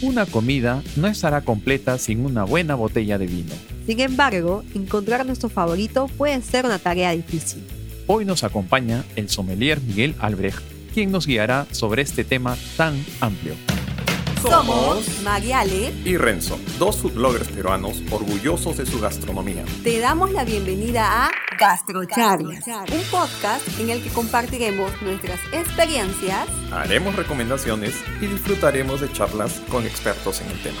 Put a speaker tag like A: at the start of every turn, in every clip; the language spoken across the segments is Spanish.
A: una comida no estará completa sin una buena botella de vino.
B: Sin embargo, encontrar nuestro favorito puede ser una tarea difícil.
A: Hoy nos acompaña el sommelier Miguel Albrecht, quien nos guiará sobre este tema tan amplio.
B: Somos Mariale
C: y Renzo, dos foodbloggers peruanos orgullosos de su gastronomía.
B: Te damos la bienvenida a Gastrocharlas, un podcast en el que compartiremos nuestras experiencias,
C: haremos recomendaciones y disfrutaremos de charlas con expertos en el tema.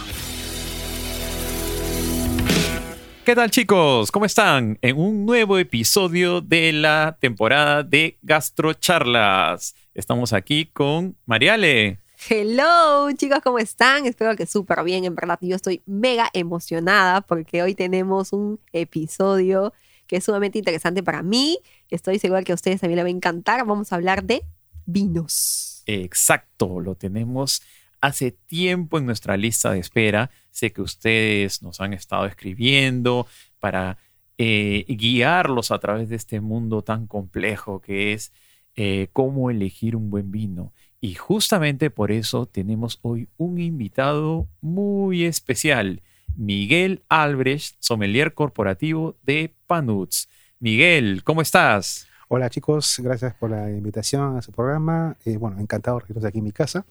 A: ¿Qué tal chicos? ¿Cómo están? En un nuevo episodio de la temporada de Gastrocharlas. Estamos aquí con Mariale.
B: Hello, chicos, ¿cómo están? Espero que súper bien. En verdad, yo estoy mega emocionada porque hoy tenemos un episodio que es sumamente interesante para mí. Estoy segura que a ustedes también les va a encantar. Vamos a hablar de vinos.
A: Exacto, lo tenemos hace tiempo en nuestra lista de espera. Sé que ustedes nos han estado escribiendo para eh, guiarlos a través de este mundo tan complejo que es eh, cómo elegir un buen vino. Y justamente por eso tenemos hoy un invitado muy especial, Miguel Albrecht, sommelier corporativo de Panuts. Miguel, ¿cómo estás?
D: Hola chicos, gracias por la invitación a su programa. Eh, bueno, encantado de recibirlos aquí en mi casa.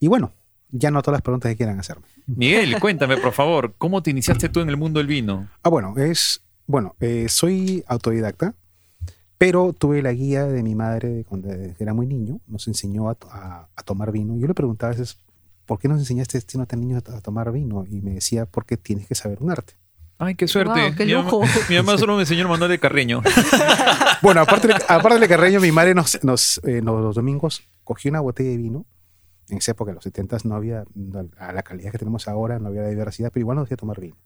D: Y bueno, ya no todas las preguntas que quieran hacerme.
A: Miguel, cuéntame por favor, ¿cómo te iniciaste tú en el mundo del vino?
D: Ah, bueno, es, bueno, eh, soy autodidacta. Pero tuve la guía de mi madre cuando era muy niño, nos enseñó a, tomar vino. Yo le preguntaba a veces, ¿por qué nos enseñaste este tan niño a, tomar vino? Y me decía, porque tienes que saber un arte.
A: Ay, qué suerte. qué mi, mamá, mi, mamá, solo me enseñó el manual de Carreño.
D: bueno, aparte, aparte de Carreño, mi madre nos, nos eh, los domingos cogió una botella de vino. En esa época, en los 70 no había, a la calidad que tenemos ahora, no había diversidad, pero igual nos hacía tomar vino.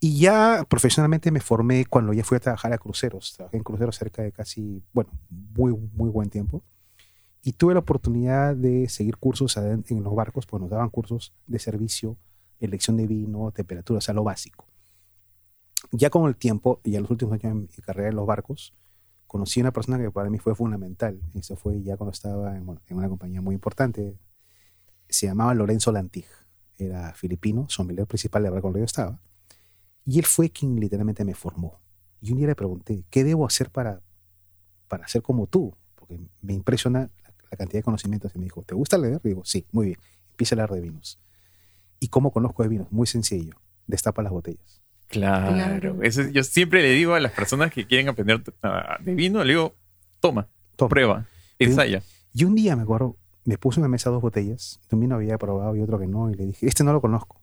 D: Y ya profesionalmente me formé cuando ya fui a trabajar a cruceros. Trabajé en cruceros cerca de casi, bueno, muy, muy buen tiempo. Y tuve la oportunidad de seguir cursos en los barcos, pues nos daban cursos de servicio, elección de vino, temperatura, o sea, lo básico. Ya con el tiempo, y en los últimos años de mi carrera en los barcos, conocí a una persona que para mí fue fundamental. Eso fue ya cuando estaba en, una compañía muy importante. Se llamaba Lorenzo Lantig. Era filipino, sommelier principal de barco cuando yo estaba y él fue quien literalmente me formó. Y un día le pregunté, ¿qué debo hacer para, para ser como tú? Porque me impresiona la, cantidad de conocimientos. Y me dijo, ¿te gusta leer? Y digo, sí, muy bien. Empieza a leer de vinos. ¿Y cómo conozco de vinos? Muy sencillo. Destapa las botellas.
A: Claro. Eso, yo siempre le digo a las personas que quieren aprender de vino, le digo, toma, prueba, ensaya.
D: Y un día me acuerdo, me puse en la mesa dos botellas, un vino había probado y otro que no, y le dije, este no lo conozco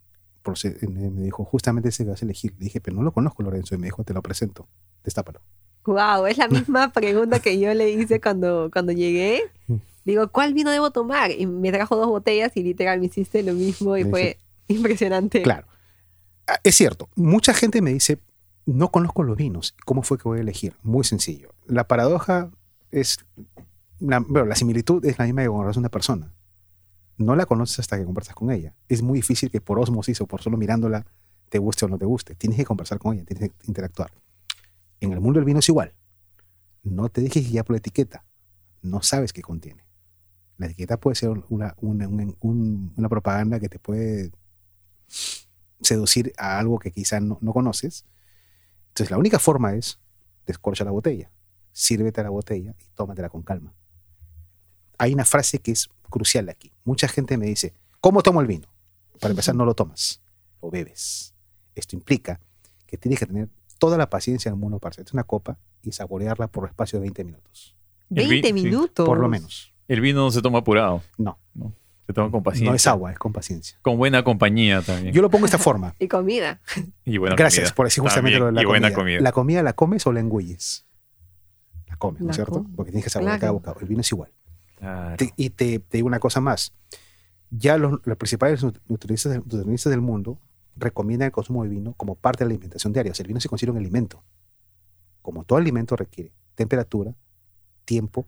D: me dijo, justamente ese que vas a elegir. Le dije, pero no lo conozco, Lorenzo. Y me dijo, te lo presento, destápalo.
B: Wow, es la misma pregunta que yo le hice cuando, cuando llegué. Digo, ¿cuál vino debo tomar? Y me trajo dos botellas y literal me hiciste lo mismo y fue impresionante.
D: Claro. Ah, es cierto, mucha gente me dice, no conozco los vinos. ¿Cómo fue que voy a elegir? Muy sencillo. La paradoja es, la, bueno, la similitud es la misma que cuando una persona no la conoces hasta que conversas con ella. Es muy difícil que por osmosis o por solo mirándola te guste o no te guste. Tienes que conversar con ella, tienes que interactuar. En el mundo del vino es igual. No te dejes guiar por la etiqueta. No sabes qué contiene. La etiqueta puede ser una, una, propaganda que te puede seducir a algo que quizá no, no, conoces. Entonces la única forma es descorcha la botella, sírvete la botella y tómatela con calma. Hay una frase que es crucial aquí. Mucha gente me dice, ¿cómo tomo el vino? Para empezar, no lo tomas, lo bebes. Esto implica que tienes que tener toda la paciencia del mundo para hacerte una copa y saborearla por espacio de 20 minutos.
B: 20 minutos.
D: Por lo menos.
A: El vino no se toma apurado.
D: No.
A: Se toma con paciencia.
D: No es agua, es con paciencia.
A: Con buena compañía también.
D: Yo lo pongo de esta forma.
B: y comida.
A: Y buena
D: Gracias por decir justamente lo de la
A: y
D: comida.
A: Buena comida.
D: ¿La comida la comes o la engulles? La comes, ¿no es cierto? Porque tienes que saborear cada bocado. El vino es igual y te, digo una cosa más. Ya los, principales nutricionistas, del mundo recomiendan el consumo de vino como parte de la alimentación diaria. O sea, el vino se considera un alimento. Como todo alimento requiere temperatura, tiempo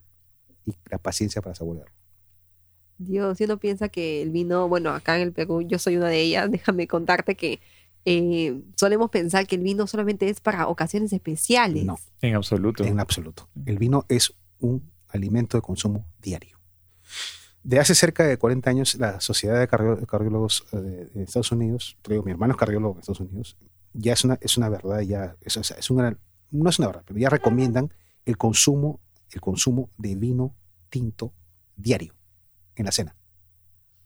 D: y la paciencia para saborearlo.
B: Dios, uno piensa que el vino, bueno, acá en el Perú, yo soy una de ellas, déjame contarte que eh, solemos pensar que el vino solamente es para ocasiones especiales.
D: No.
A: En absoluto.
D: En absoluto. El vino es un alimento de consumo diario. De hace cerca de 40 años, la Sociedad de Cardiólogos eh, de, de Estados Unidos, digo, mi hermano es cardiólogo en Estados Unidos, ya es una, es una verdad, ya es, o sea, es una, no es una verdad, pero ya recomiendan el consumo, el consumo de vino tinto diario en la cena,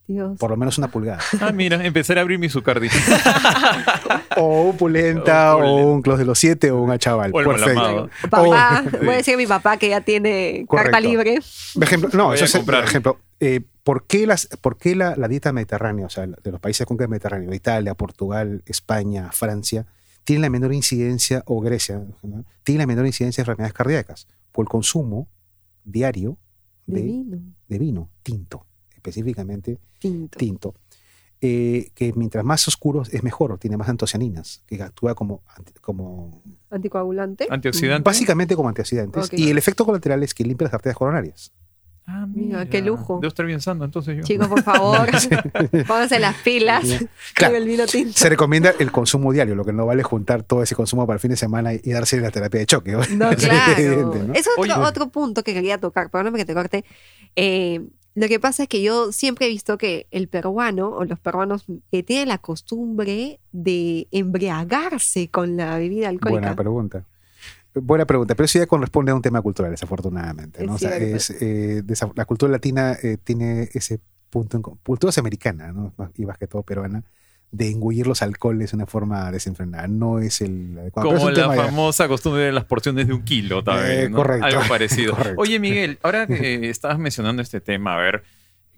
B: Dios.
D: por lo menos una pulgada.
A: Ah, mira, empezar a abrir mi Zucardi.
D: o un pulenta,
A: O un
D: o
A: Pulenta.
D: un Clos de los Siete, o un Achaval.
A: O el
D: Perfecto.
B: Papá,
D: Oh,
B: voy a decir a mi papá que ya tiene
D: Correcto.
B: carta libre.
D: Por ejemplo, no, eso es por ejemplo, eh, ¿por qué, las, por qué la, la dieta mediterránea, o sea, de los países con que mediterráneo, Italia, Portugal, España, Francia, tiene la menor incidencia, o Grecia, ¿no? tiene la menor incidencia de enfermedades cardíacas? Por el consumo diario
B: De
D: de,
B: vino.
D: de vino tinto, específicamente
B: Tinto.
D: tinto, eh, que mientras más oscuro es mejor, tiene más antocianinas, que actúa como, como
B: Anticoagulante.
A: Antioxidante.
D: básicamente como antioxidantes.
B: Ok.
D: Y el efecto colateral es que limpia las arterias coronarias.
A: Ah,
B: Mira, qué lujo.
A: Debo estar bien sano, entonces yo.
B: Chicos, por favor, pónganse las pilas
D: Claro.
B: con el vino tinto.
D: Se recomienda el consumo diario, lo que no vale juntar todo ese consumo para el fin de semana y darse la terapia de choque.
B: No, claro.
D: evidente, ¿no?
B: Es otro,
A: Oye.
B: otro punto que quería tocar, perdóname que te corte. Eh, lo que pasa es que yo siempre he visto que el peruano o los peruanos eh, tienen la costumbre de embriagarse con la bebida alcohólica.
D: Buena pregunta. Buena pregunta, pero eso ya corresponde a un tema cultural, desafortunadamente. ¿no?
B: Es
D: O sea, es, eh, la cultura latina eh, tiene ese punto, en, co- cultura es americana, ¿no? Más- y más que todo peruana, de engullir los alcoholes de una forma desenfrenada. No es el adecuado.
A: Como la
D: tema ya-
A: famosa costumbre de las porciones de un kilo, tal vez,
D: Eh,
A: ¿no?
D: correcto.
A: Algo parecido.
D: Correcto.
A: Oye, Miguel, ahora que estabas mencionando este tema, a ver,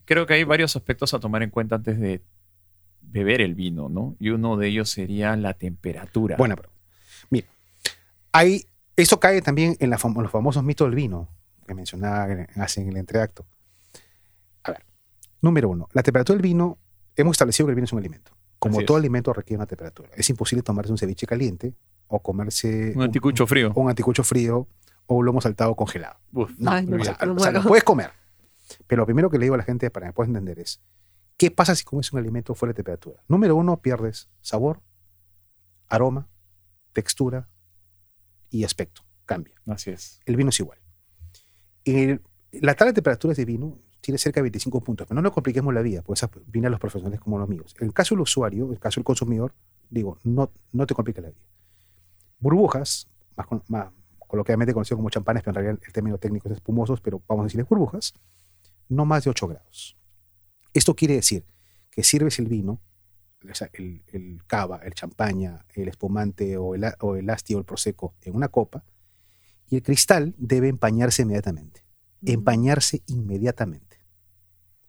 A: creo que hay varios aspectos a tomar en cuenta antes de beber el vino, ¿no? Y uno de ellos sería la temperatura.
D: Buena pregunta. Mira, hay, eso cae también en la fam- los famosos mitos del vino que mencionaba en- hace en el entreacto. A ver, número uno, la temperatura del vino, hemos establecido que el vino es un alimento. Como
A: Así
D: todo
A: es.
D: alimento requiere una temperatura. Es imposible tomarse un ceviche caliente o comerse
A: un anticucho frío.
D: un anticucho frío o un lomo saltado congelado.
A: Uf.
D: No,
B: Ay, no,
D: o sea,
B: me
D: o sea,
B: muero.
D: lo puedes comer. Pero lo primero que le digo a la gente para que puedas entender es, ¿qué pasa si comes un alimento fuera de temperatura? Número uno, pierdes sabor, aroma, textura y aspecto. Cambia.
A: Así es.
D: El vino es igual. El- la tabla de temperaturas de vino tiene cerca de 25 puntos, pero no nos compliquemos la vida, pues esa viene a los profesionales como los míos. En el caso del usuario, en el caso del consumidor, digo, no, no te compliques la vida. Burbujas, más, con- más coloquialmente conocido como champanes, pero en realidad el término técnico es espumosos, pero vamos a decirle burbujas, no más de 8 grados. Esto quiere decir que sirves el vino, el, el cava, el champaña, el espumante o el, o el asti o el prosecco en una copa, y el cristal debe empañarse inmediatamente. Empañarse inmediatamente.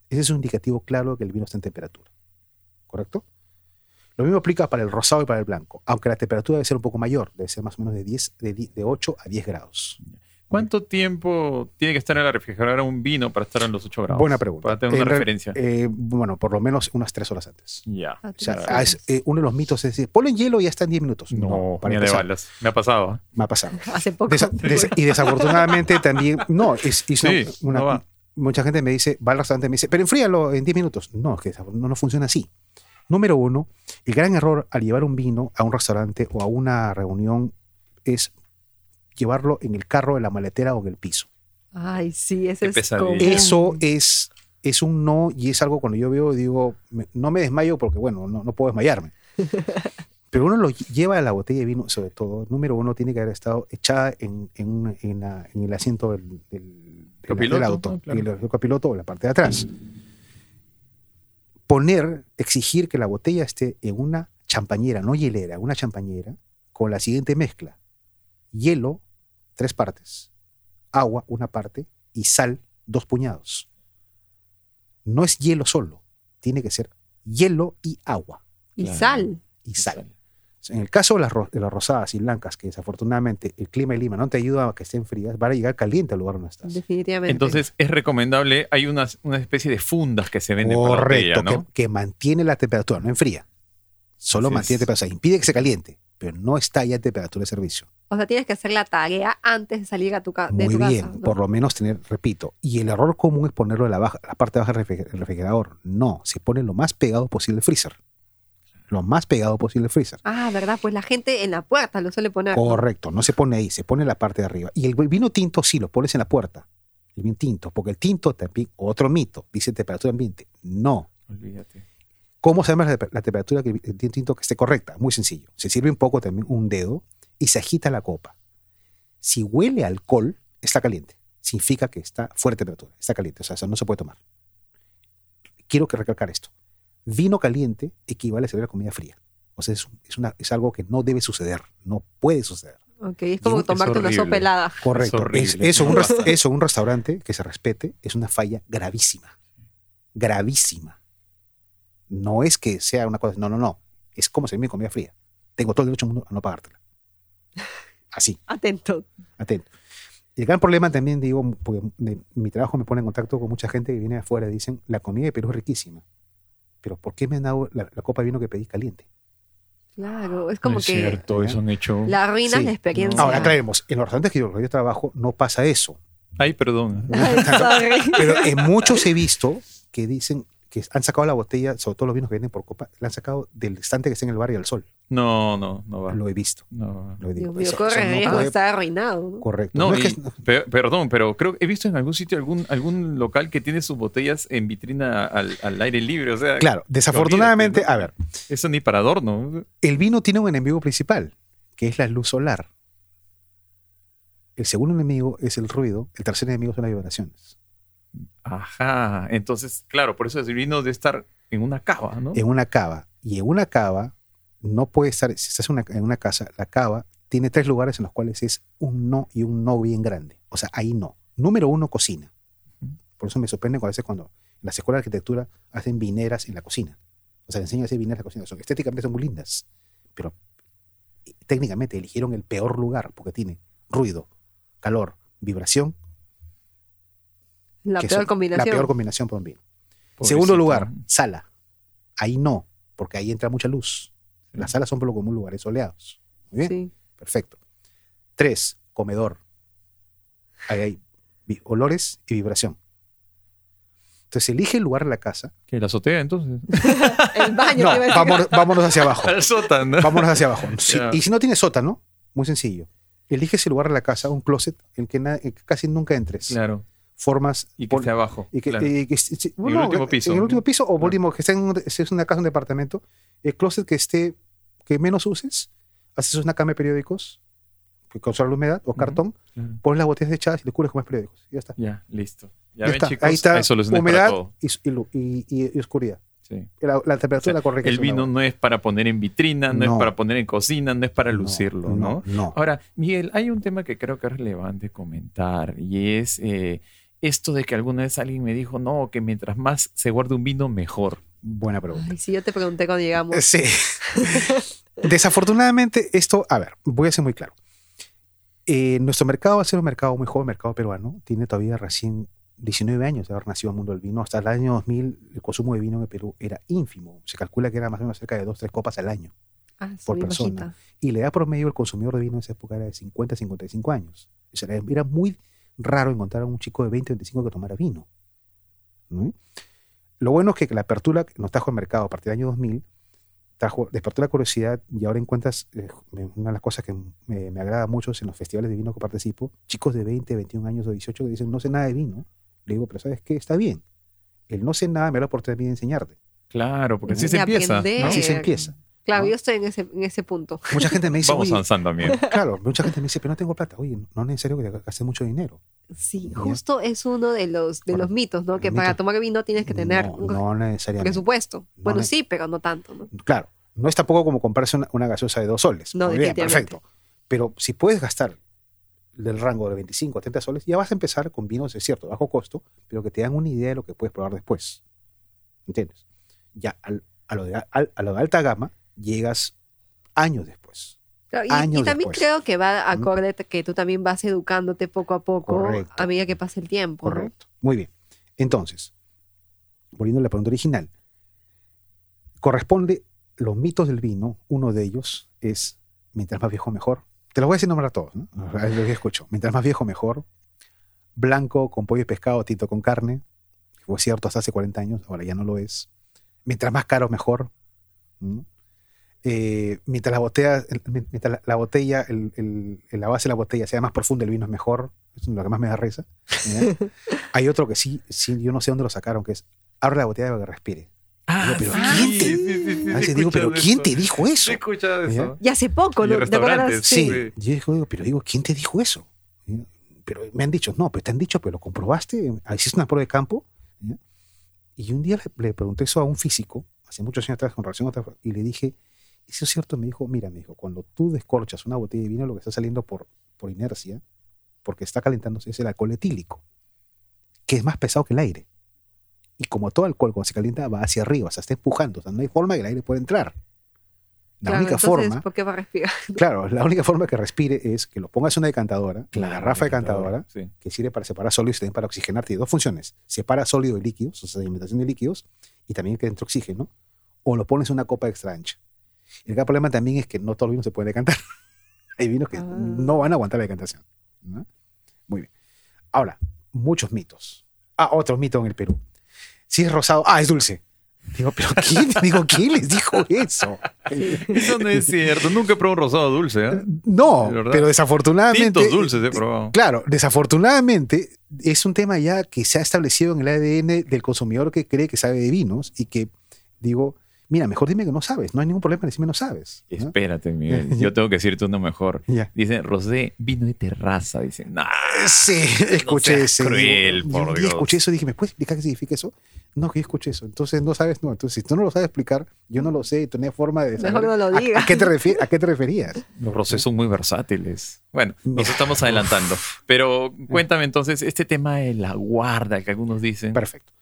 D: Ese es un indicativo claro de que el vino está en temperatura. ¿Correcto? Lo mismo aplica para el rosado y para el blanco, aunque la temperatura debe ser un poco mayor, debe ser más o menos de, 10, de, di- de 8 a 10 grados.
A: ¿Cuánto tiempo tiene que estar en la refrigeradora un vino para estar en los 8 grados?
D: Buena pregunta.
A: Para tener una
D: En re-
A: referencia.
D: eh, bueno, por lo menos unas 3 horas antes.
A: ya.
B: Ah,
D: O sea,
B: tres
D: ah, es, eh, uno de los mitos es decir, ponlo en hielo y ya está en 10 minutos.
A: No,
D: para
A: ni de balas. Me ha pasado. ¿eh?
D: me ha pasado.
B: Hace poco.
D: Desa- des- y desafortunadamente también, no, es, es una-
A: Sí,
D: una-
A: no va.
D: mucha gente me dice, va al restaurante y me dice, pero enfríalo en 10 minutos. No, es que no, no funciona así. Número uno, el gran error al llevar un vino a un restaurante o a una reunión es llevarlo en el carro, en la maletera o en el piso.
B: Ay, sí, ese es.
D: Eso es, es un no y es algo cuando yo veo, digo, me- no me desmayo porque, bueno, no, no puedo desmayarme. Pero uno lo lleva a la botella de vino, sobre todo, número uno, tiene que haber estado echada en, en, un- en la- en el asiento del, del- del-
A: Copiloto,
D: del auto,
A: ¿no? Claro.
D: el, el copiloto o en la parte de atrás. Poner, exigir que la botella esté en una champañera, no hielera, una champañera, con la siguiente mezcla. Hielo, tres partes. Agua, una parte. Y sal, dos puñados. No es hielo solo. Tiene que ser hielo y agua
B: Y
A: Claro.
B: sal.
D: y sal. En el caso de las, ro- de las rosadas y blancas, que desafortunadamente el clima de Lima no te ayuda a que estén frías, van a llegar caliente al lugar donde estás.
B: Definitivamente.
A: Entonces es recomendable, hay unas, una especie de fundas que se venden para la
D: Correcto,
A: botella, ¿no?
D: que, que mantiene la temperatura, no enfría. Solo
A: Así
D: mantiene
A: es.
D: temperatura, o sea, impide que se caliente, pero no está ya en temperatura de servicio.
B: O sea, tienes que hacer la tarea antes de salir a tu ca- de
D: Muy
B: tu
D: bien,
B: casa. ¿no?
D: por lo menos tener, repito, y el error común es ponerlo en la, baja, la parte baja del refriger- del refrigerador. No, se pone lo más pegado posible al freezer. Lo más pegado posible al freezer.
B: Ah, ¿verdad? Pues la gente en la puerta lo suele poner.
D: Correcto, no se pone ahí, se pone en la parte de arriba. Y el vino tinto sí lo pones en la puerta. el vino tinto, porque el tinto también, otro mito, dice temperatura ambiente. No.
A: Olvídate.
D: ¿Cómo sabemos la, la temperatura que el vino tinto que esté correcta? Muy sencillo. Se sirve un poco también un dedo y se agita la copa. Si huele a alcohol, está caliente. Significa que está fuera de temperatura, está caliente, o sea, eso no se puede tomar. Quiero que recalcar esto. Vino caliente equivale a servir la comida fría. O sea, es, es una, es algo que no debe suceder, no puede suceder.
B: Ok, es como
A: Es
B: tomarte una sopa helada.
D: Correcto. Es- eso, un eso, un restaurante que se respete es una falla gravísima. Gravísima. No es que sea una cosa, no, no, no. Es como servir mi comida fría. Tengo todo el derecho del mundo a no pagártela. Así,
B: Atento.
D: atento. Y el gran problema también, digo, porque de- mi trabajo me pone en contacto con mucha gente que viene de afuera y dicen, la comida de Perú es riquísima. Pero ¿por qué me han dado la, la copa de vino que pedí caliente?
B: Claro, es como
A: No es
B: que
A: cierto, eso han hecho.
B: la arruinas
D: Sí.
B: la experiencia.
D: Ahora, aclaremos, en los restaurantes que yo, yo trabajo no pasa eso.
A: Ay, perdón.
D: Pero en muchos he visto que dicen que han sacado la botella, sobre todo los vinos que vienen por copa, la han sacado del estante que está en el bar y al sol.
A: No, no, no va.
D: Lo he visto.
A: No.
D: Lo he
B: Dios
D: visto.
B: mío,
D: Eso-
B: corre
D: eso
B: el
D: no
B: riesgo
D: puede-
B: de estar arruinado. ¿no?
D: Correcto.
A: No,
D: No es que-
A: pe- perdón, pero creo que he visto en algún sitio algún, algún local que tiene sus botellas en vitrina al, al aire libre. O sea,
D: claro, desafortunadamente,
A: olvídate,
D: a ver,
A: eso ni para adorno.
D: el vino tiene un enemigo principal, que es la luz solar. El segundo enemigo es el ruido, el tercer enemigo son las vibraciones.
A: Ajá. Entonces, claro, por eso el vino debe estar en una cava, ¿no?
D: En una cava, y en una cava no puede estar, si estás en una, en una casa, la cava tiene tres lugares en los cuales es un no y un no bien grande. O sea, ahí no. Número uno, cocina. Por eso me sorprende a veces cuando en las escuelas de arquitectura hacen vineras en la cocina. O sea, enseñan a hacer vineras en la cocina. Son, estéticamente son muy lindas, pero técnicamente eligieron el peor lugar porque tiene ruido, calor, vibración.
B: La
D: que
B: peor
D: son
B: combinación.
D: La peor combinación para un vino.
A: Pobrecito.
D: Segundo lugar, sala. Ahí no, porque ahí entra mucha luz. Las salas son por lo común lugares soleados. Muy bien,
B: Sí.
D: perfecto. Tres, comedor. Ahí hay olores y vibración. Entonces elige el lugar en la casa.
A: ¿Que la azotea entonces?
B: El baño.
D: No, vámonos, vámonos hacia abajo.
A: Al sótano.
D: Vámonos hacia abajo. Si- y si no tiene sótano, muy sencillo. Elige ese lugar en la casa, un closet, en que, en que casi nunca entres.
A: Claro.
D: Formas.
A: Y que esté abajo.
D: Y que,
A: claro.
D: y que- sí, sí,
A: el
D: bueno,
A: último piso.
D: En el último piso, o por último, que esté en si es una casa, un departamento, el closet que esté, que menos uses, haces una cama de periódicos, que controla la humedad, o cartón,
A: Claro.
D: pones las botellas echadas y le cubres con más periódicos. Y ya está.
A: Ya, listo. Ya,
D: Ya
A: ven,
D: está.
A: chicos,
D: Ahí está humedad y, y y- oscuridad.
A: Sí.
D: La, la temperatura
A: O sea,
D: correcta.
A: El vino no es para poner en vitrina, no,
D: No.
A: es para poner en cocina, no es para
D: No,
A: lucirlo, ¿no?
D: No.
A: Ahora, Miguel, hay un tema que creo que es relevante comentar y es eh, esto de que alguna vez alguien me dijo, no, que mientras más se guarde un vino, mejor.
D: Buena pregunta.
B: Ay, sí, yo te pregunté cuando llegamos.
D: Sí. Desafortunadamente, esto, a ver, voy a ser muy claro. Eh, nuestro mercado va a ser un mercado muy joven, mercado peruano. Tiene todavía recién 19 años de haber nacido el mundo del vino. Hasta el año 2000, el consumo de vino en el Perú era ínfimo. Se calcula que era más o menos cerca de 2 3 copas al año.
B: Ah,
D: por persona.
B: bajita.
D: Y la edad promedio del consumidor de vino en esa época era de 50 55 años. O sea, era muy raro encontrar a un chico de 20 25 que tomara vino. ¿no? Lo bueno es que la apertura que nos trajo al mercado a partir del año 2000 trajo, despertó la curiosidad y ahora encuentras eh, una de las cosas que me, me agrada mucho es en los festivales de vino que participo, chicos de 20, 21 años o 18 que dicen no sé nada de vino. Le digo, pero ¿sabes qué? Está bien. El no sé nada me da la oportunidad de enseñarte.
A: Claro, porque así se empieza.
D: Así se empieza.
B: Claro,
D: ¿no?
B: yo estoy en ese, en ese punto.
D: Mucha gente me dice,
A: Vamos
D: "Oye,
A: avanzando también.
D: Claro, mucha gente me dice, pero no tengo plata. Oye, no es necesario que te gastes mucho dinero.
B: Sí, justo es uno de los, de los mitos, ¿no? Que para tomar vino tienes que tener
D: no,
B: un
D: no necesariamente.
B: presupuesto.
D: No
B: bueno,
D: ne-
B: sí, pero no tanto, ¿no?
D: Claro, no es tampoco como comprarse una, una gaseosa de dos soles.
B: No,
D: Muy bien,
B: definitivamente.
D: perfecto. Pero si puedes gastar del rango de 25 a 30 soles, ya vas a empezar con vinos, es cierto, bajo costo, pero que te dan una idea de lo que puedes probar después. ¿Entiendes? Ya al- a, lo de, al- a lo de alta gama llegas años después.
B: Claro, y,
D: Años
B: y también
D: después.
B: creo que va acorde a que tú también vas educándote poco a poco
D: Correcto.
B: a medida que pasa el tiempo. ¿no?
D: Correcto. Muy bien. Entonces, volviendo a la pregunta original, corresponde los mitos del vino, uno de ellos es mientras más viejo mejor. Te los voy a decir nombrar a todos, ¿no? Es lo que escucho. Mientras más viejo mejor. Blanco con pollo y pescado, tinto con carne. que Fue cierto hasta hace 40 años, ahora ya no lo es. Mientras más caro mejor. ¿no? Eh, mientras la botella, el- mientras la, la botella, el, el- el- la base de la botella sea más profunda, el vino es mejor. Eso es lo que más me da risa. Hay otro que sí, sí, yo no sé dónde lo sacaron, que es abre la botella para que respire.
A: Ah,
D: pero
A: sí,
D: ¿quién te-
A: sí, sí,
D: A veces digo, pero
A: escuchado
D: ¿quién
A: eso.
D: te dijo eso?
A: Sí he eso.
B: Y hace poco, ¿no? ¿Te acuerdas?
D: Sí,
A: Sí.
D: yo digo, pero digo, ¿quién te dijo eso? Pero me han dicho, no, pero te han dicho, pero lo comprobaste, hiciste una prueba de campo. Y un día le, le pregunté eso a un físico, hace muchos años atrás, con relación a otra, y le dije, ¿eso es cierto? Me dijo, mira, me dijo, cuando tú descorchas una botella de vino, lo que está saliendo por, por inercia, porque está calentándose, es el alcohol etílico, que es más pesado que el aire. Y como todo alcohol, cuando se calienta, va hacia arriba, o sea, está empujando, o sea, no hay forma que el aire pueda entrar. La
B: Claro,
D: única
B: entonces,
D: forma
B: ¿Por qué va a respirar?
D: Claro, la única forma que respire es que lo pongas en una decantadora, la garrafa decantadora,
A: Sí.
D: que sirve para separar sólidos y también para oxigenar. Tiene dos funciones. Separa sólido y líquidos, o sea, sedimentación de líquidos, y también que entre oxígeno, o lo pones en una copa extra ancha. El gran problema también es que no todo el vino se puede decantar. Hay vinos que
B: Ah.
D: no van a aguantar la decantación. ¿no? Muy bien. Ahora, muchos mitos. Ah, otro mito en el Perú. Si es rosado, ah, es dulce. Digo, pero ¿quién, digo, ¿quién les dijo eso?
A: Eso no es cierto. Nunca he probado un rosado dulce. ¿eh?
D: No, pero desafortunadamente.
A: Tintos dulces he probado.
D: Claro, desafortunadamente es un tema ya que se ha establecido en el ADN del consumidor que cree que sabe de vinos y que digo, mira, mejor dime que no sabes, no hay ningún problema en decirme no sabes. ¿no?
A: Espérate, Miguel. Yo tengo que decirte uno mejor.
D: Ya.
A: Dicen, Rosé, vino de terraza. Dicen, nah.
D: Sí, escuché ese.
A: cruel,
D: digo,
A: por Dios.
D: escuché eso y dije, ¿me puedes explicar qué significa eso? No, que yo escuché eso. Entonces no sabes, no. Entonces, si tú no lo sabes explicar, yo no lo sé y hay forma de saber.
B: Mejor no lo
D: ¿A-
B: digas.
D: ¿A, qué te refi- ¿A qué te referías?
A: Los rosés son muy versátiles. Bueno, nos estamos adelantando. Pero cuéntame entonces, este tema de la guarda que algunos dicen.
D: Perfecto.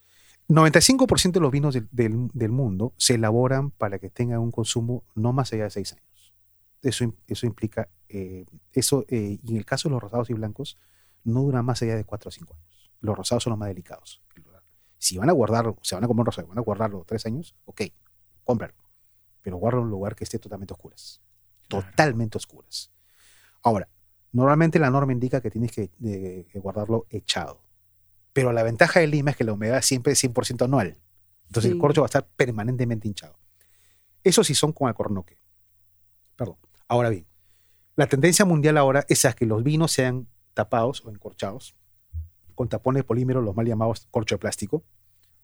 D: 95% de los vinos del, del- del mundo se elaboran para que tengan un consumo no más allá de 6 años. Eso, eso implica, eh, eso, eh, y en el caso de los rosados y blancos, no duran más allá de 4 o 5 años. Los rosados son los más delicados. Si van a guardarlo, se van a comer un rosado, van a guardarlo 3 años, ok, cómpralo. Pero guarda en un lugar que esté totalmente oscuras.
A: Claro.
D: Totalmente oscuras. Ahora, normalmente la norma indica que tienes que, eh, que guardarlo echado. Pero la ventaja de Lima es que la humedad siempre es 100% anual. Entonces el corcho va a estar permanentemente hinchado. Eso sí son con alcornoque. Perdón. Ahora bien, la tendencia mundial ahora es a que los vinos sean tapados o encorchados con tapones de polímero, los mal llamados corcho de plástico,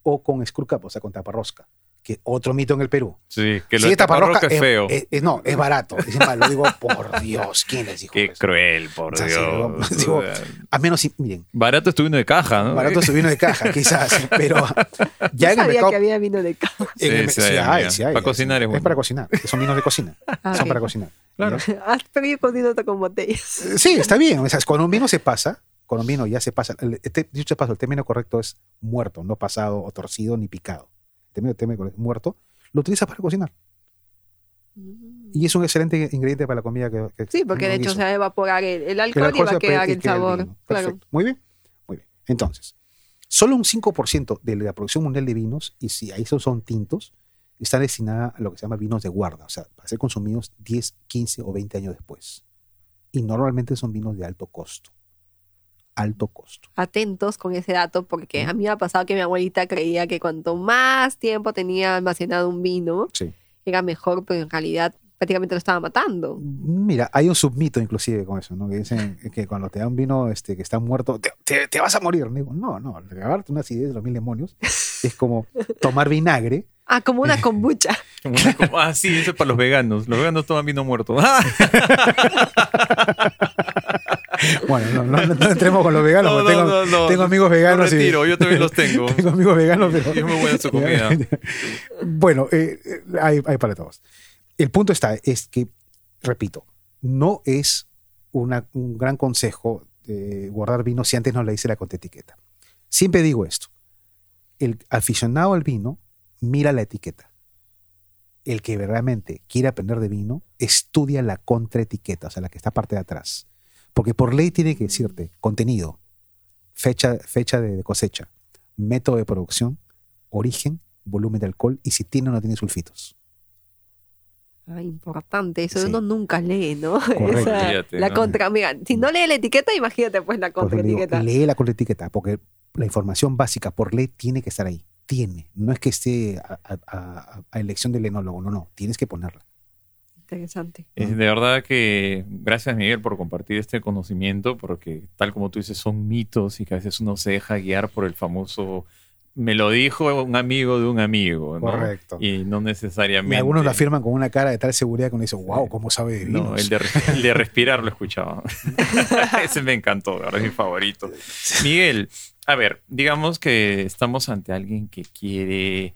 D: o con screw cap, o sea, con taparrosca, que otro mito en el Perú.
A: Sí, que lo
D: Sí,
A: de taparrosca es
D: es-
A: feo.
D: es- es- no, es barato. Encima lo digo, por Dios, ¿quién les dijo
A: Qué
D: eso?
A: cruel, por
D: O sea, sí,
A: Dios.
D: digo, A menos, si- miren,
A: Barato estuvo de caja, ¿no?
D: barato se vino de caja, quizás, pero ya
B: Yo
D: en el
B: sabía
D: mercado
B: que había vino de
D: el-
A: Sí,
D: sí,
A: sí,
D: hay, sí hay,
A: Para cocinar es
D: Es
A: bueno.
D: para cocinar. Son vinos de cocina.
B: Ah,
D: Son para cocinar.
A: Claro.
B: Ah, cocino hasta con botellas.
D: Sí, está bien. O sea, cuando un vino se pasa, cuando un vino ya se pasa, el, este- dicho de paso, el término correcto es muerto, no pasado o torcido ni picado. Término, es muerto, lo utilizas para cocinar. Y es un excelente ingrediente para la comida que, que-
B: Sí, porque de hecho se va a evaporar el, el
D: El
B: alcohol, y va a quedar el sabor. Claro.
D: Muy bien. Muy bien. Entonces, solo un 5% de la producción mundial de vinos, y si ahí son tintos, está destinada a lo que se llama vinos de guarda, o sea, para ser consumidos 10, 15 o 20 años después. Y normalmente son vinos de alto costo. Alto costo.
B: Atentos con ese dato, porque a mí me ha pasado que mi abuelita creía que cuanto más tiempo tenía almacenado un vino,
D: Sí.
B: era mejor, pero en realidad prácticamente lo estaba matando.
D: Mira, hay un submito inclusive con eso, ¿no? Que dicen que cuando te da un vino este, que está muerto, te, te- te vas a morir. Digo, no, no, regabarte una acidez de los mil demonios es como tomar vinagre.
B: Ah, como una kombucha.
A: Como una- como- ah, sí, eso es para los veganos. Los veganos toman vino muerto.
D: Bueno, no, no, no- no entremos con los veganos,
A: No,
D: tengo, tengo amigos veganos. y-
A: retiro, yo también los tengo.
D: tengo amigos veganos, pero...
A: Y es muy buena su comida.
D: bueno, eh, eh, hay, hay para todos. El punto está, es que, repito, no es una- un gran consejo guardar vino si antes no le dice la contraetiqueta. Siempre digo esto. El aficionado al vino mira la etiqueta. El que realmente quiere aprender de vino estudia la contraetiqueta, o sea, la que está parte de atrás. Porque por ley tiene que decirte contenido, fecha, fecha de cosecha, método de producción, origen, volumen de alcohol y si tiene o no tiene sulfitos.
B: Ah, importante, eso
D: Sí.
B: uno nunca lee, ¿no?
D: Correcto.
B: Esa-
A: Fíjate,
B: la
A: ¿no?
B: contra, mira, si no lee la etiqueta, imagínate pues la contraetiqueta.
D: lee la contraetiqueta, porque la información básica por ley tiene que estar ahí. Tiene. No es que esté a, a- a- a elección del enólogo, no, no. Tienes que ponerla.
B: Interesante.
A: Eh, de verdad que gracias Miguel por compartir este conocimiento, porque tal como tú dices, son mitos y que a veces uno se deja guiar por el famoso, me lo dijo un amigo de un amigo, ¿no?
D: Correcto.
A: Y no necesariamente.
D: Y algunos lo afirman con una cara de tal seguridad que uno dice, wow, ¿cómo sabe de vinos?
A: No, el de, el de respirar lo escuchaba. Ese me encantó, verdad es mi favorito. Miguel, a ver, digamos que estamos ante alguien que quiere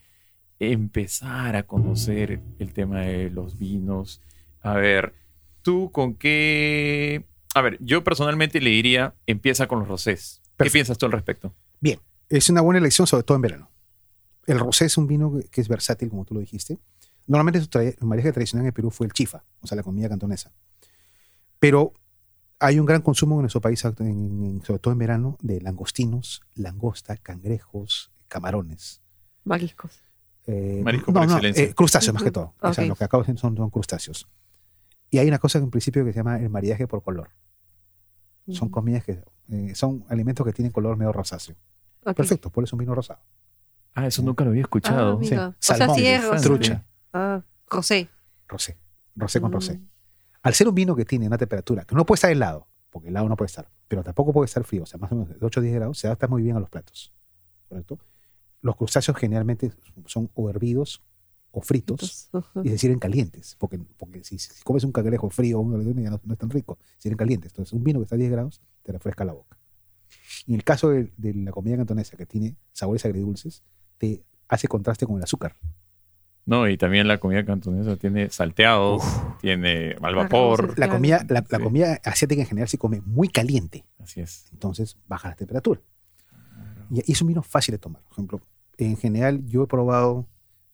A: empezar a conocer el tema de los vinos. A ver, ¿tú con qué...? A ver, yo personalmente le diría, empieza con los rosés. ¿Qué piensas tú al respecto?
D: Bien, es una buena elección, sobre todo en verano. El rosé es un vino que- es versátil, como tú lo dijiste. Normalmente su tra- el maridaje tradicional en el Perú fue el chifa, o sea, la comida cantonesa. Pero hay un gran consumo en nuestro país, en- en- sobre todo en verano, de langostinos, langosta, cangrejos, camarones.
B: Mariscos.
D: Eh,
A: Marisco por excelencia.
D: eh, crustáceos más que todo. O sea, lo que acabo de decir son, son crustáceos. Y hay una cosa en principio que se llama el maridaje por color. Son comidas que eh, son alimentos que tienen color medio rosáceo. Perfecto, por eso un vino rosado.
A: Ah, eso nunca lo había
B: Ah,
A: escuchado.
B: O sea,
D: Salmón,
B: sí es rosé.
D: trucha,
B: Ah, rosé.
D: rosé. Rosé con rosé.
B: Mm.
D: Al ser un vino que tiene una temperatura que no puede estar helado, porque helado no puede estar, pero tampoco puede estar frío, o sea, más o menos de 8 o 10 grados, se adapta muy bien a los platos. ¿Correcto? Los crustáceos generalmente son o hervidos o fritos, y se sirven calientes, porque, porque si, si comes un cangrejo frío o un ya no, no es tan rico, se sirven calientes. Entonces, un vino que está a 10 grados te refresca la boca. Y en el caso de, de la comida cantonesa, que tiene sabores agridulces, te hace contraste con el azúcar.
A: No, y también la comida cantonesa tiene salteados, tiene al vapor.
D: La comida, la, la
A: Sí.
D: comida asiática en general se come muy caliente,
A: Así es.
D: entonces baja la temperatura. Y, y es un vino fácil de tomar. Por ejemplo, en general yo he probado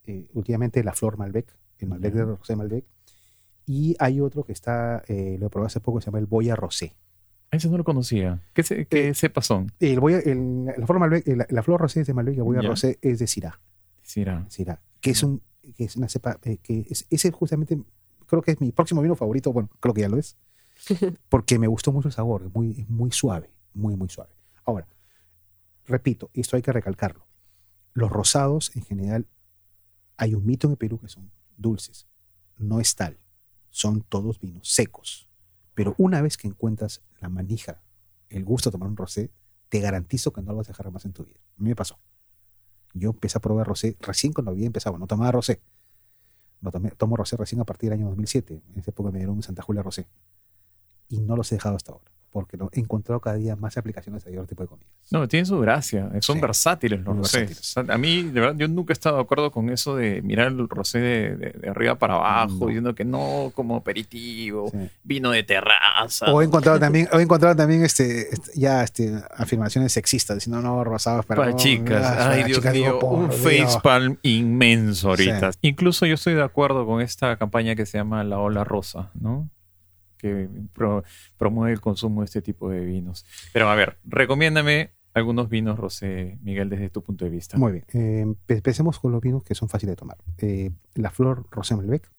D: eh, últimamente la Flor Malbec, el Malbec de Rosé Malbec, y hay otro que está, eh, lo probé hace poco, se llama el Boya Rosé.
A: Ese no lo conocía. ¿Qué, se, qué
D: Eh,
A: cepas son?
D: El Boya, el- la, Flor Malbec, eh, la, la Flor Rosé es de Malbec y el Boya
A: Ya.
D: Rosé es de Syrah.
A: Syrah.
D: Syrah, que es, un, que es una cepa eh, que es, ese justamente creo que es mi próximo vino favorito, bueno, creo que ya lo es, porque me gustó mucho el sabor, es muy, es muy suave, muy, muy suave. Ahora, repito, esto hay que recalcarlo, los rosados en general, hay un mito en el Perú que son dulces, no es tal, son todos vinos secos, pero una vez que encuentras la manija, el gusto de tomar un rosé, te garantizo que no lo vas a dejar más en tu vida. A mí me pasó. Yo empecé a probar rosé recién cuando había empezado, no tomaba rosé. No tomé, tomo rosé recién a partir del año 2007. En esa época me dieron Santa Julia rosé. Y no los he dejado hasta ahora, porque no- he encontrado cada día más aplicaciones de otro tipo de comidas.
A: No, tiene su gracia. Son
D: Sí.
A: versátiles los rosés. A mí, de verdad, yo nunca he estado de acuerdo con eso de mirar el rosé de, de- de arriba para abajo,
D: No.
A: diciendo que no, como aperitivo,
D: Sí.
A: vino de terraza.
D: O he encontrado también, o he encontrado también este, este, ya este, afirmaciones sexistas, diciendo no, rosados para,
A: Para chicas, ay Dios
D: chicas,
A: mío,
D: digo,
A: un facepalm inmenso ahorita.
D: Sí.
A: Incluso yo estoy de acuerdo con esta campaña que se llama La Ola Rosa, ¿no? Que pro- promueve el consumo de este tipo de vinos. Pero a ver, recomiéndame algunos vinos rosé, Miguel, desde tu punto de vista.
D: Muy bien, eh, empe- empecemos con los vinos que son fáciles de tomar. Eh, la Flor Rosé Malbec,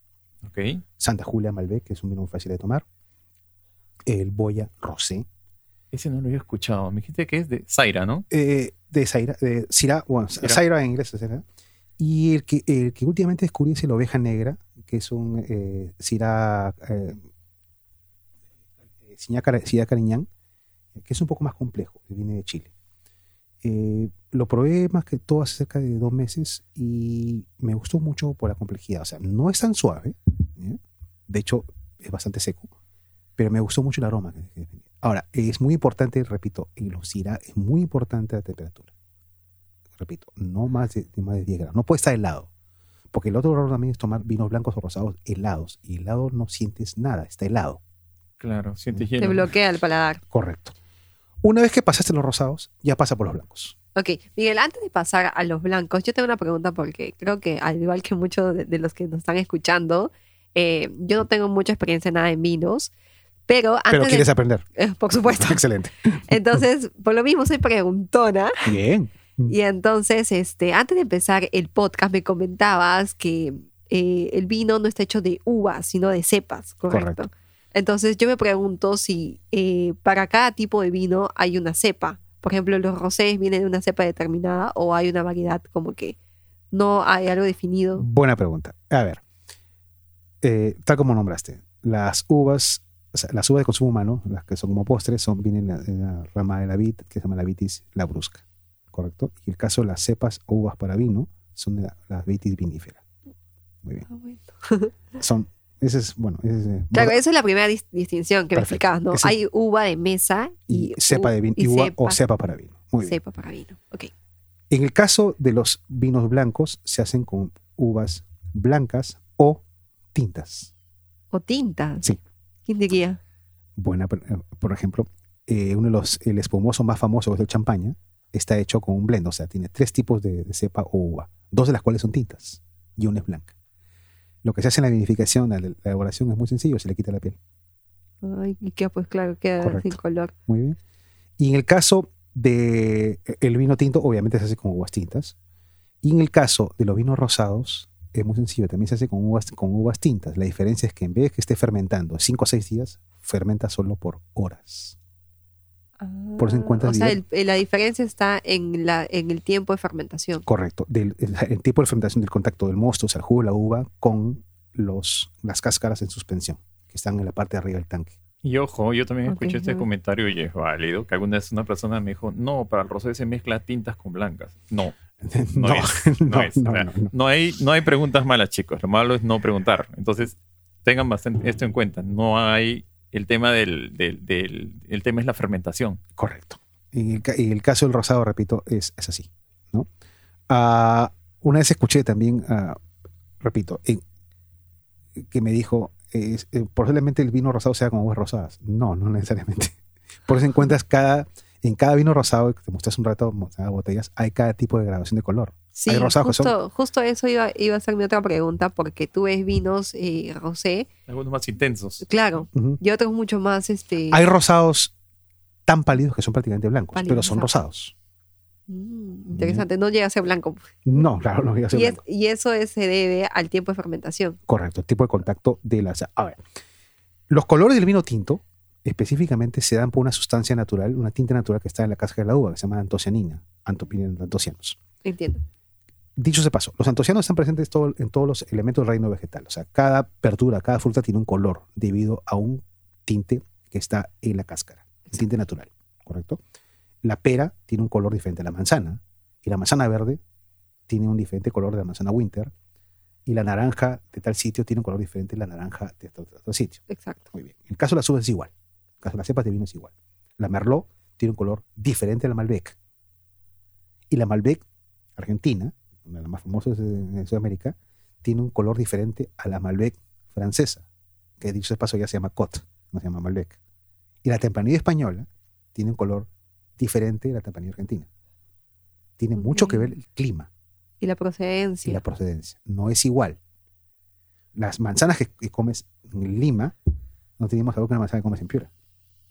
A: Ok.
D: Santa Julia Malbec, que es un vino muy fácil de tomar. El Boya Rosé,
A: Ese no lo había escuchado. Me dijiste que es de Zaira, ¿no?
D: eh, de Zaira, de Syrah, bueno,
A: Syrah.
D: Zaira en inglés, Syrah. Y el que, el que últimamente descubrí es el Oveja Negra, que es un eh, Syrah, eh, Syrah Cariñán, que es un poco más complejo, que viene de Chile. Eh, lo probé más que todo hace cerca de dos meses y me gustó mucho por la complejidad. O sea, no es tan suave, ¿ya? de hecho es bastante seco, pero me gustó mucho el aroma. Ahora, es muy importante, repito, en los Syrah es muy importante la temperatura. Repito, no más de, de más de 10 grados. No puede estar helado. Porque el otro error también es tomar vinos blancos o rosados helados. Y helado no sientes nada, está helado.
A: Claro, sientes
B: Te
A: hielo.
B: bloquea el paladar.
D: Correcto. Una vez que pasaste los rosados, ya pasa por los blancos.
B: Ok, Miguel, antes de pasar a los blancos, yo tengo una pregunta porque creo que al igual que muchos de, de los que nos están escuchando, eh, yo no tengo mucha experiencia en nada en vinos, pero antes
D: Pero
B: de-
D: quieres aprender.
B: eh, por supuesto.
D: Excelente.
B: Entonces, por lo mismo soy preguntona
D: Bien.
B: y entonces, este, antes de empezar el podcast me comentabas que eh, el vino no está hecho de uvas, sino de cepas, ¿correcto?
D: Correcto.
B: Entonces yo me pregunto si eh, para cada tipo de vino hay una cepa. Por ejemplo, los rosés vienen de una cepa determinada o hay una variedad como que no hay algo definido.
D: Buena pregunta. A ver. eh, tal como nombraste, las uvas, o sea, las uvas de consumo humano, las que son como postres, son, vienen la, en la rama de la vid, que se llama la vitis labrusca, ¿correcto? Y el caso de las cepas o uvas para vino son de la, la vitis vinífera. Muy bien.
B: Ah, bueno.
D: Son, ese es, bueno, ese es, eh,
B: Claro, esa es la primera dis- distinción que me
D: Perfecto.
B: explicabas, ¿no?
D: Ese-
B: Hay uva de mesa y,
D: y cepa de vino,
B: y
D: uva
B: cepa,
D: o cepa para vino. Muy bien.
B: cepa para vino. Ok.
D: En el caso de los vinos blancos, se hacen con uvas blancas o tintas.
B: O tintas.
D: Sí.
B: ¿Quién diría?
D: Buena, por eh, por ejemplo, eh, uno de los, el espumoso más famoso es el champaña, está hecho con un blend, o sea, tiene tres tipos de, de cepa o uva, dos de las cuales son tintas y una es blanca. Lo que se hace en la vinificación, la, la elaboración es muy sencillo, se le quita la piel.
B: Ay, y queda, pues claro, queda
D: Correcto.
B: sin color.
D: Muy bien. Y en el caso de eh, el vino tinto, obviamente se hace con uvas tintas. Y en el caso de los vinos rosados, es muy sencillo, también se hace con uvas, con uvas tintas. La diferencia es que en vez de que esté fermentando 5 o 6 días, fermenta solo por horas. Por eso
B: Ah,
D: encuentras
B: O sea, el- la diferencia está en, la, en el tiempo de fermentación.
D: Correcto. Del, el, el tipo de fermentación del contacto del mosto, o sea, el jugo de la uva, con los, las cáscaras en suspensión, que están en la parte de arriba del tanque.
A: Y ojo, yo también
B: Ok,
A: escuché este comentario y es válido, que alguna vez una persona me dijo, no, para el rosé se mezcla tintas con blancas. No,
D: No,
A: no, es, no,
D: no,
A: es.
D: no,
A: O sea,
D: no, no.
A: no hay, no hay preguntas malas, chicos. Lo malo es no preguntar. Entonces, tengan bastante esto en cuenta. No hay el tema del, del, el tema es la fermentación.
D: Correcto. En el, caso del rosado, repito, es, es así. ¿no? Ah, una vez escuché también, ah, repito, en- que me dijo, eh, posiblemente el vino rosado sea con uvas rosadas. No, no necesariamente. Por eso encuentras cada, en cada vino rosado, que te mostré hace un rato, botellas, hay cada tipo de graduación de color.
B: Sí,
D: Hay rosados que son-
B: justo, justo eso iba, iba a ser mi otra pregunta, porque tú ves vinos eh, rosé,
A: Algunos más intensos.
B: claro,
D: Ujú.
B: y otros mucho más, este...
D: Hay rosados tan pálidos que son prácticamente blancos,
B: Pálidos,
D: pero son rosados.
B: Mm, interesante, no llega a ser blanco.
D: No, claro, no llega a ser
B: Y, es-
D: blanco.
B: y eso es- se debe al tiempo de fermentación.
D: Correcto, tipo de contacto de la... A ver, los colores del vino tinto específicamente se dan por una sustancia natural, una tinta natural que está en la cáscara de la uva, que se llama antocianina, antocianos.
B: Entiendo.
D: Dicho de paso, los antocianos están presentes todo- en todos los elementos del reino vegetal. O sea, cada verdura, cada fruta tiene un color debido a un tinte que está en la cáscara, un tinte natural, ¿correcto? La pera tiene un color diferente a la manzana, y la manzana verde tiene un diferente color de la manzana winter, y la naranja de tal sitio tiene un color diferente a la naranja de otro, de otro sitio.
B: Exacto.
D: Muy bien. En el caso de las uvas es igual. En el caso de las cepas de vino es igual. La Merlot tiene un color diferente a la Malbec. Y la Malbec argentina, una de las más famosas de Sudamérica, tiene un color diferente a la Malbec francesa, que dicho de paso ya se llama Cot, no se llama Malbec. Y la Tempranillo española tiene un color diferente a la Tempranillo argentina. Tiene mucho que ver el clima
B: Y la
D: y
B: procedencia.
D: la procedencia. No es igual. Las manzanas que, que comes en Lima no tenemos algo que una manzana que comes en Piura.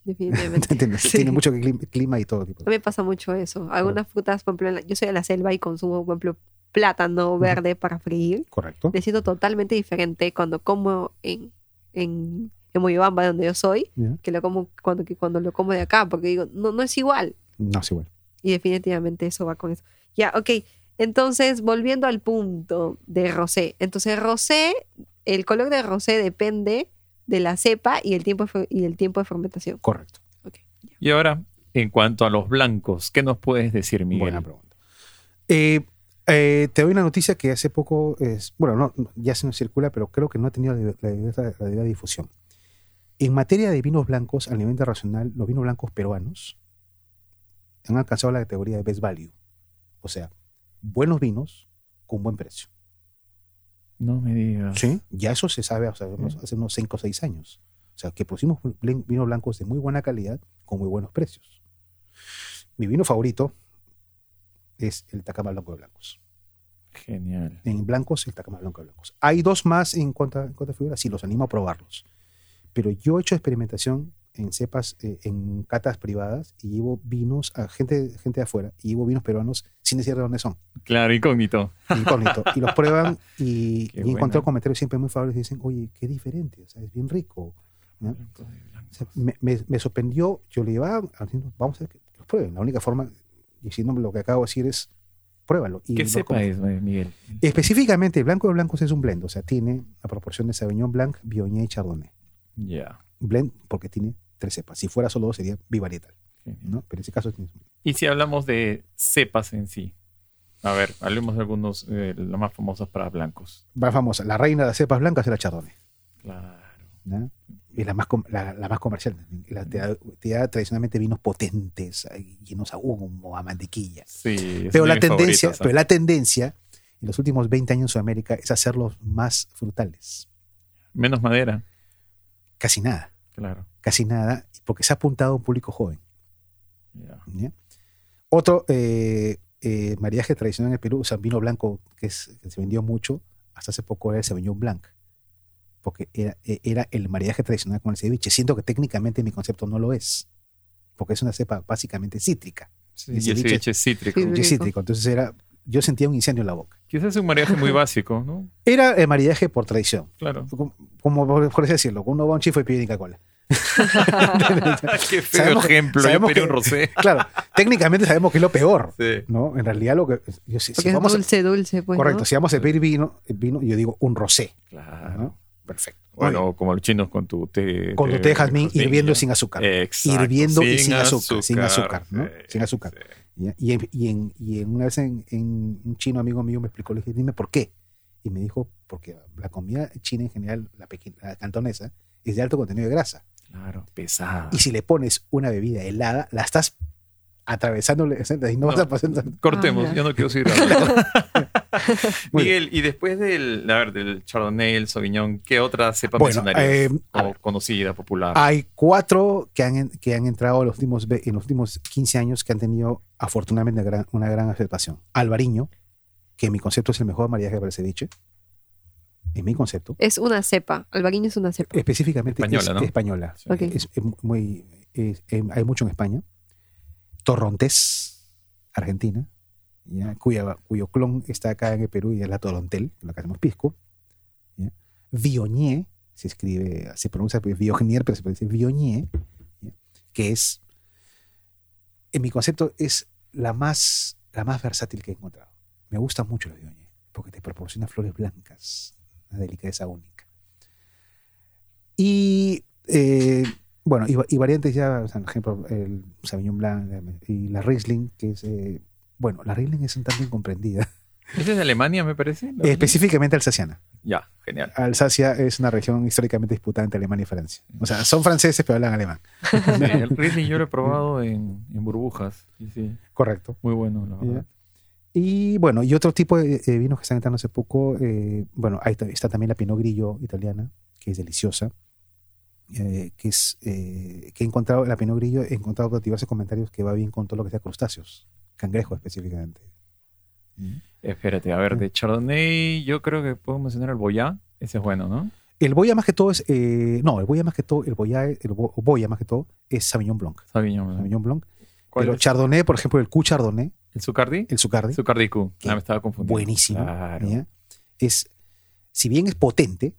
B: Definitivamente.
D: Tiene,
B: Sí.
D: mucho que clima, clima y todo tipo.
B: A mí me pasa mucho eso. Algunas frutas, por ejemplo, en yo soy de la selva y consumo, por ejemplo, plátano verde para freír.
D: Correcto.
B: Me siento totalmente diferente cuando como en, en, en Moyobamba, donde yo soy, que lo como cuando, que cuando lo como de acá, porque digo, no, no es igual.
D: No es igual.
B: Y definitivamente eso va con eso. Ya, ok. Entonces, volviendo al punto de rosé. Entonces, rosé, el color de rosé depende de la cepa y el tiempo de, y el tiempo de fermentación.
D: Correcto.
B: Ok, ya.
A: Y ahora, en cuanto a los blancos, ¿qué nos puedes decir, Miguel?
D: Buena pregunta. Eh, eh, te doy una noticia que hace poco, es, bueno, no, ya se nos circula, pero creo que no ha tenido la, la la debida difusión. En materia de vinos blancos, a nivel internacional, los vinos blancos peruanos han alcanzado la categoría de best value. O sea, buenos vinos con buen precio.
A: No me digas.
D: Sí, ya eso se sabe o sea, hace unos 5 o 6 años. O sea, que producimos blen- vinos blancos de muy buena calidad con muy buenos precios. Mi vino favorito es el Tacama Blanco de Blancos.
A: Genial.
D: En blancos, el Tacama Blanco de Blancos. Hay dos más en cuanto a, en cuanto a figura, sí, los animo a probarlos. Pero yo he hecho experimentación en cepas, eh, en catas privadas, y llevo vinos a gente, gente de afuera, y llevo vinos peruanos sin decir de dónde son
A: Claro, incógnito.
D: incógnito. y los prueban y, y
A: buena.
D: comentarios siempre muy favorables y dicen, oye, qué diferente, o sea, es bien rico. me, me- me sorprendió, yo le llevaba, vamos a ver que los prueben. La única forma, diciéndome lo que acabo de decir es, pruébalo. Y
A: ¿Qué cepa es, Miguel?
D: Específicamente, el blanco de blancos es un blend, o sea, tiene la proporción de Sauvignon Blanc, Viognier y Chardonnay.
A: Ya.
D: Blend porque tiene tres cepas. Si fuera solo dos sería bivarietal. ¿no? Pero en ese caso tiene-
A: Y si hablamos de cepas en sí. A ver, hablemos de algunos, eh, las más famosas para blancos.
D: más famosa. La reina de las cepas blancas es la Chardonnay.
A: Claro.
D: ¿No? Es la más, la, la más comercial. La, te, da, te da tradicionalmente vinos potentes, ahí, llenos a humo, a mantequilla.
A: Sí.
D: Pero la, tendencia, pero la tendencia en los últimos 20 años en Sudamérica es hacerlos más frutales.
A: Menos madera.
D: Casi nada,
A: Claro.
D: casi nada, porque se ha apuntado a un público joven. Otro eh, eh, maridaje tradicional en el Perú, o sea, vino blanco que, es- que se vendió mucho, hasta hace poco era el Sauvignon Blanc, porque era, eh, era el maridaje tradicional con el ceviche, siento que técnicamente mi concepto no lo es, porque es una cepa básicamente cítrica,
A: Sí,
D: El
A: y el
D: ceviche-
A: ceviche es cítrico.
B: Sí.
D: y
B: Rico.
D: cítrico, entonces era, yo sentía un incendio en la boca.
A: Quizás es un maridaje muy básico, ¿no?
D: Era el maridaje por tradición,
A: Claro.
D: como, como por, decirlo, uno va a un chifo y pide Coca-Cola.
A: Qué feo
D: Sabemos que-
A: ejemplo. Yo
D: sabemos
A: pedí
D: que-
A: un rosé.
D: Claro, técnicamente sabemos que es lo peor,
A: Sí.
D: ¿no? En realidad lo que... Yo, si, si
B: Porque es
D: vamos a-
B: dulce, dulce, pues.
D: correcto,
B: ¿no?
D: si vamos a pedir vino, el vino, yo digo un rosé.
A: Claro.
D: ¿no? Perfecto.
A: Bueno, como los chinos con tu té.
D: con tu té de jazmín hirviendo sin azúcar.
A: Exacto.
D: Hirviendo y sin azúcar, sin azúcar, ¿no?
A: sí,
D: Sin azúcar. Y, en, y, en- y en una vez en, en un chino amigo mío me explicó, le dije, dime por qué. Y me dijo, porque la comida china en general, la, pequeña, la cantonesa, es de alto contenido de grasa.
A: Claro, pesada.
D: Y si le pones una bebida helada, la estás atravesando y no, vas a pasar.
A: Cortemos,
B: Ah, ya.
A: yo no quiero seguir hablando. Miguel, y después del, a ver, del Chardonnay, el Sauvignon, ¿qué otra cepa
D: Bueno,
A: mencionarías?
D: eh,
A: como conocida, popular.
D: Hay cuatro que han, que han entrado en los, últimos, en los últimos 15 años que han tenido afortunadamente una gran, una gran aceptación. Albariño, que en mi concepto es el mejor maridaje para el ceviche. En mi concepto.
B: Es una cepa. Albariño es una cepa.
D: Específicamente
A: Española,
D: es
A: ¿no?
D: española.
A: Sí.
B: Ok.
D: Es, es muy, es- em, hay mucho en España. Torrontés, Argentina, ¿ya? Cuya, cuyo clon está acá en el Perú y es la Torontel, la que hacemos pisco. ¿ya? Viognier, se escribe, se pronuncia pues, Viognier, pero se pronuncia Viognier, que es, en mi concepto, es la más, la más versátil que he encontrado. Me gusta mucho la Viognier, porque te proporciona flores blancas, una delicadeza única. Y eh, bueno, y, y variantes ya, por ejemplo, el Sauvignon Blanc y la Riesling, que es, eh, bueno, la Riesling es un tanto incomprendida,
A: ¿Esa es de Alemania, me parece? ¿La-
D: específicamente alsaciana.
A: Ya, genial.
D: Alsacia es una región históricamente disputada entre Alemania y Francia. O sea, son franceses pero hablan alemán.
A: Sí, el Riesling yo lo he probado en, en burbujas. Sí, sí,
D: Correcto.
A: muy bueno, la verdad.
D: Y bueno, y otro tipo de, de vinos que están entrando hace poco, eh, bueno, ahí está, está también la Pinot Grillo italiana, que es deliciosa. eh, que es eh, que he encontrado la Pinot Grillo, he encontrado diversos comentarios que va bien con todo lo que sea crustáceos, cangrejo específicamente.
A: Espérate, a ver, de Chardonnay, yo creo que puedo mencionar el Boyá. Ese es bueno, ¿no?
D: El boya más que todo es, eh, no, el boya más que todo, el boya, el bo- boya más que todo es Sauvignon Blanc.
A: Sauvignon.
D: Sauvignon Blanc.
A: ¿Cuál
D: Pero
A: es?
D: Chardonnay, por ejemplo, el Q Chardonnay,
A: ¿El Zucardi?
D: el Zucardi,
A: Zucardi Q. Ah, me estaba confundiendo.
D: buenísimo.
A: Claro.
D: ¿ya? Es, si bien es potente,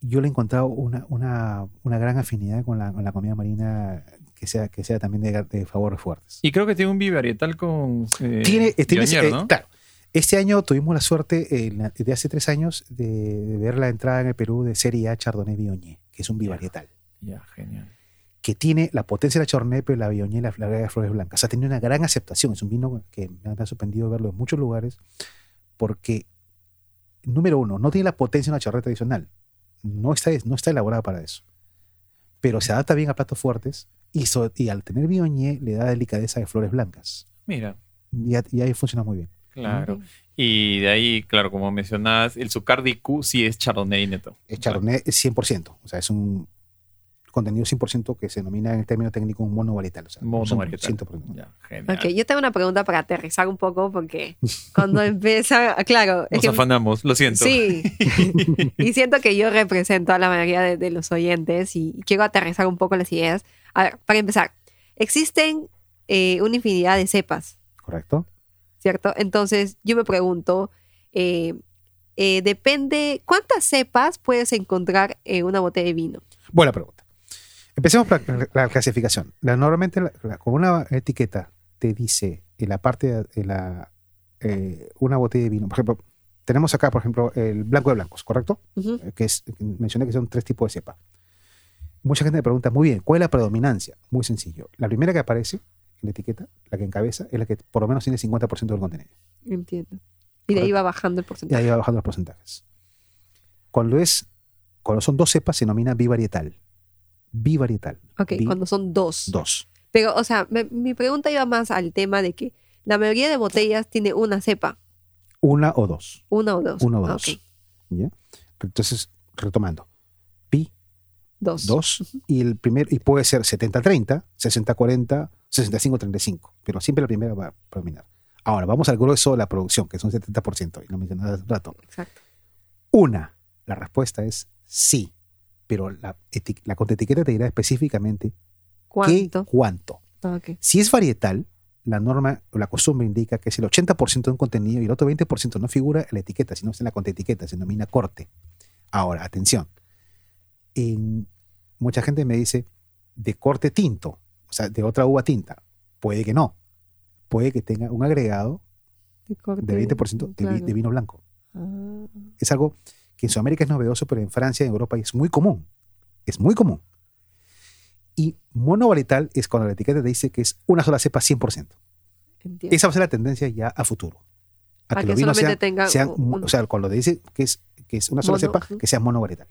D: yo le he encontrado una, una, una gran afinidad con la, con la comida marina que sea, que sea también de, de favores fuertes.
A: Y creo que tiene un bivarietal con. Eh,
D: Tiene, tiene- eh,
A: ¿no?
D: claro, este año tuvimos la suerte, eh, de hace tres años, de, de ver la entrada en el Perú de Serie A Chardonnay Viognier, que es un bivarietal.
A: Ya, genial.
D: que tiene la potencia de la Chardonnay, pero la Viognier y la, la de flores blancas. O sea, tenido una gran aceptación. Es un vino que me ha, me ha sorprendido verlo en muchos lugares porque, número uno, no tiene la potencia de una Chardonnay tradicional. No está, no está elaborada para eso. Pero se adapta bien a platos fuertes y, so- y al tener Viognier le da delicadeza de flores blancas.
A: Mira,
D: Y, a- y ahí funciona muy bien.
A: claro. Y de ahí, claro, como mencionabas, el Zucardi Q sí es Chardonnay neto.
D: Es Chardonnay es 100%. O sea, es un contenido 100% que se denomina en el término técnico un monovarietal. O sea,
A: Mono
D: es un
A: varietal.
D: 100%.
A: Ya, genial.
B: Ok, yo tengo una pregunta para aterrizar un poco porque cuando empieza, claro, es
A: Nos
B: que
A: afanamos, lo siento.
B: Sí. y siento que yo represento a la mayoría de, de los oyentes y quiero aterrizar un poco las ideas. A ver, para empezar, existen eh, una infinidad de cepas,
D: ¿Correcto?
B: ¿cierto? Entonces, yo me pregunto, eh, eh, depende, ¿cuántas cepas puedes encontrar en una botella de vino?
D: Buena pregunta. Empecemos por la, la clasificación. La, normalmente, la- una etiqueta te dice en la parte de la, eh, una botella de vino, por ejemplo, tenemos acá, por ejemplo, el blanco de blancos, ¿correcto? Que es, mencioné que son tres tipos de cepa. Mucha gente me pregunta, muy bien, ¿cuál es la predominancia? Muy sencillo. La primera que aparece en la etiqueta, la que encabeza, es la que por lo menos tiene 50% del contenido.
B: Entiendo. Y de ahí va bajando el
D: Y
B: porcentaje.
D: ahí va bajando los porcentajes. Cuando es, cuando son dos cepas, se denomina bivarietal. Bivarietal.
B: Ok,
D: Bi-
B: cuando son dos.
D: Dos.
B: Pero, o sea, me- mi pregunta iba más al tema de que la mayoría de botellas tiene una cepa,
D: Una o dos.
B: una o dos.
D: Una o
B: Ah,
D: dos. Entonces, retomando.
B: Dos.
D: dos. Y el primer, y puede ser 70-30, 60-40, 65-35. Pero siempre la primera va a predominar. Ahora, vamos al grueso de la producción, que son 70%, y lo mencionaba hace un rato.
B: Exacto.
D: Una, la respuesta es sí. Pero la, la contraetiqueta te dirá específicamente
B: ¿Cuánto?
D: qué, cuánto. Si es varietal, la norma o la costumbre indica que es el 80% de un contenido y el otro 20% no figura en la etiqueta, sino en la contraetiqueta, se denomina corte. Ahora, atención. En, mucha gente me dice de corte tinto, o sea, de otra uva tinta. Puede que no. Puede que tenga un agregado
B: De corte,
D: de 20% de, vi-
B: claro.
D: de vino blanco.
B: Ah,
D: Es algo que en Sudamérica es novedoso, pero en Francia y en Europa es muy común. Es muy común. Y monovarietal es cuando la etiqueta te dice que es una sola cepa 100%.
B: entiendo.
D: Esa va a ser la tendencia ya a futuro. A
B: A
D: que
B: que
D: los vinos sean,
B: un-
D: o sea, cuando te dice que es, que es una sola
B: Mono,
D: cepa, que sea monovarietal.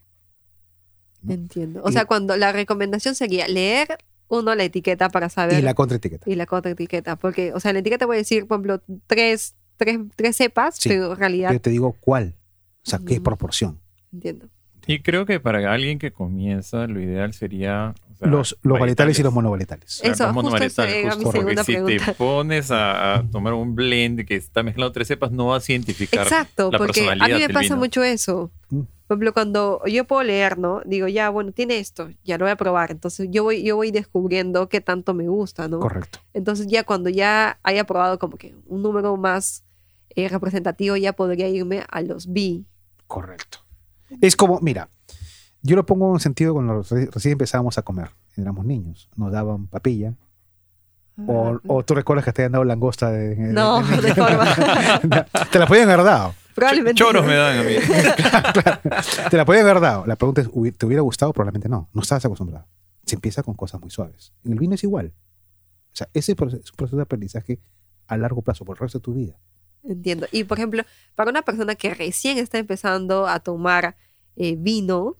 B: Entiendo. O
D: Y-
B: sea, cuando la recomendación sería leer uno la etiqueta para saber
D: Y la contraetiqueta.
B: y la contraetiqueta. Porque, o sea, en la etiqueta voy a decir, por ejemplo, tres, tres, tres cepas,
D: Sí.
B: pero en realidad
D: Yo te digo cuál, o sea, qué proporción.
B: entiendo.
A: Y creo que para alguien que comienza, lo ideal sería. o sea,
D: los, los varietales y los monovarietales.
B: Eh, Eso,
A: los
B: justo,
A: porque si
B: pregunta.
A: te pones a, a tomar un blend que está mezclado tres cepas, no vas a identificar.
B: Exacto,
A: la
B: porque a mí me pasa
A: vino.
B: mucho eso. Por ejemplo, cuando yo puedo leer, ¿no? Digo, ya, bueno, tiene esto, ya lo voy a probar. Entonces yo voy, yo voy descubriendo qué tanto me gusta, ¿no?
D: Correcto.
B: Entonces ya cuando ya haya probado como que un número más eh, representativo, ya podría irme a los B.
D: Correcto. Es como, mira, yo lo pongo en sentido cuando reci- recién empezábamos a comer. Éramos niños, nos daban papilla. O, o tú recuerdas que te habían dado langosta de, de-
B: No, de forma.
D: te la podían haber dado.
B: Probablemente.
A: Choros me dan a mí.
D: Te la podían haber dado. La pregunta es, ¿hubi- ¿te hubiera gustado? Probablemente no. No estabas acostumbrado. Se empieza con cosas muy suaves. En el vino es igual. O sea, ese es un proceso de aprendizaje a largo plazo, por el resto de tu vida.
B: Entiendo. Y por ejemplo, para una persona que recién está empezando a tomar eh, vino.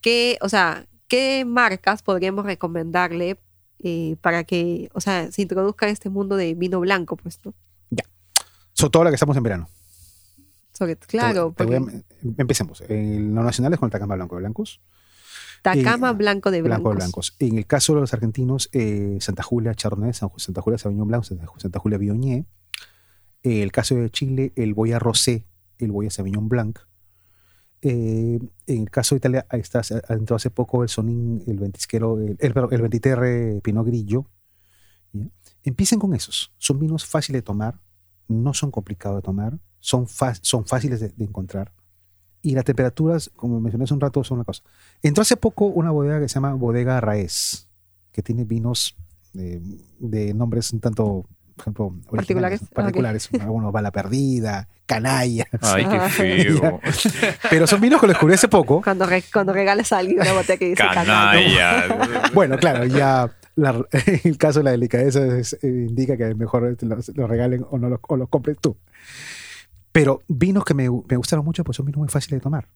B: ¿qué, o sea, qué marcas podríamos recomendarle eh, para que, o sea, se introduzca a este mundo de vino blanco, pues, ¿no?
D: Sobre todo ahora que estamos en verano.
B: Claro,
D: te a- empecemos. En lo nacional es con el Tacama Blanco de Blancos.
B: Tacama blanco de blancos.
D: Blanco de Blancos. En el caso de los argentinos, eh, Santa Julia San- Santa Julia Sauvignon Blanc, Santa, Julia Viognier. Eh, el caso de Chile, el Boya Rosé, el Boya Sauvignon Blanc. Eh, en el caso de Italia, ahí está, entró hace poco el Sonin, el Ventisquero, el, el, el Ventiterre Pinot Grillo. ¿ya? Empiecen con esos. Son vinos fáciles de tomar, no son complicados de tomar, son, son fáciles de, de encontrar. Y las temperaturas, como mencioné hace un rato, son una cosa. Entró hace poco una bodega que se llama Bodega Raez, que tiene vinos de, de nombres un tanto, por ejemplo,
B: Particulares.
D: particulares. Algunos Bala Perdida, Canalla.
A: Ay, qué feo.
D: Pero son vinos que los descubrí hace poco.
B: Cuando, re- cuando regalas a alguien una botella que dice canalla.
A: Canalla.
D: Bueno, claro, ya la- el caso de la delicadeza es- eh, indica que mejor te los, los regalen o no los, o los compres tú. Pero vinos que me, gustaron mucho, pues son vinos muy fáciles de tomar.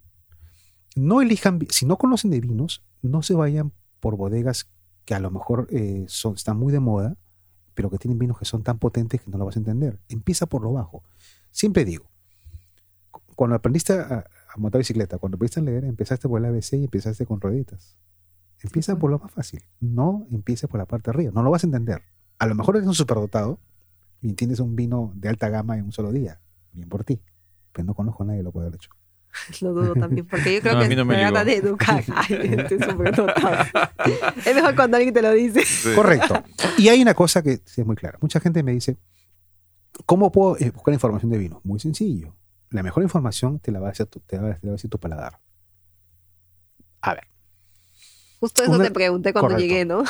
D: No elijan, si no conocen de vinos, no se vayan por bodegas que a lo mejor eh, son, están muy de moda, pero que tienen vinos que son tan potentes que no lo vas a entender. Empieza por lo bajo. Siempre digo, cu- cuando aprendiste a, montar bicicleta, cuando aprendiste a leer, empezaste por el ABC y empezaste con rueditas. Empieza por lo más fácil. No empieces por la parte de arriba. No lo vas a entender. A lo mejor eres un superdotado y entiendes un vino de alta gama en un solo día. Bien por ti. Pero no conozco a nadie que lo pueda haber hecho.
B: Lo dudo también, porque yo creo
A: No,
B: que
A: no me
B: trata de educar. Ay, este es súper dotado. Es mejor cuando alguien te lo dice.
A: Sí.
D: Correcto. Y hay una cosa que sí es muy clara. Mucha gente me dice, ¿cómo puedo eh, buscar información de vino? Muy sencillo. La mejor información te la va a decir tu, te la va a te la va a decir tu paladar. A ver,
B: Justo eso
D: Una-
B: te pregunté cuando
D: correcto.
B: llegué, ¿no?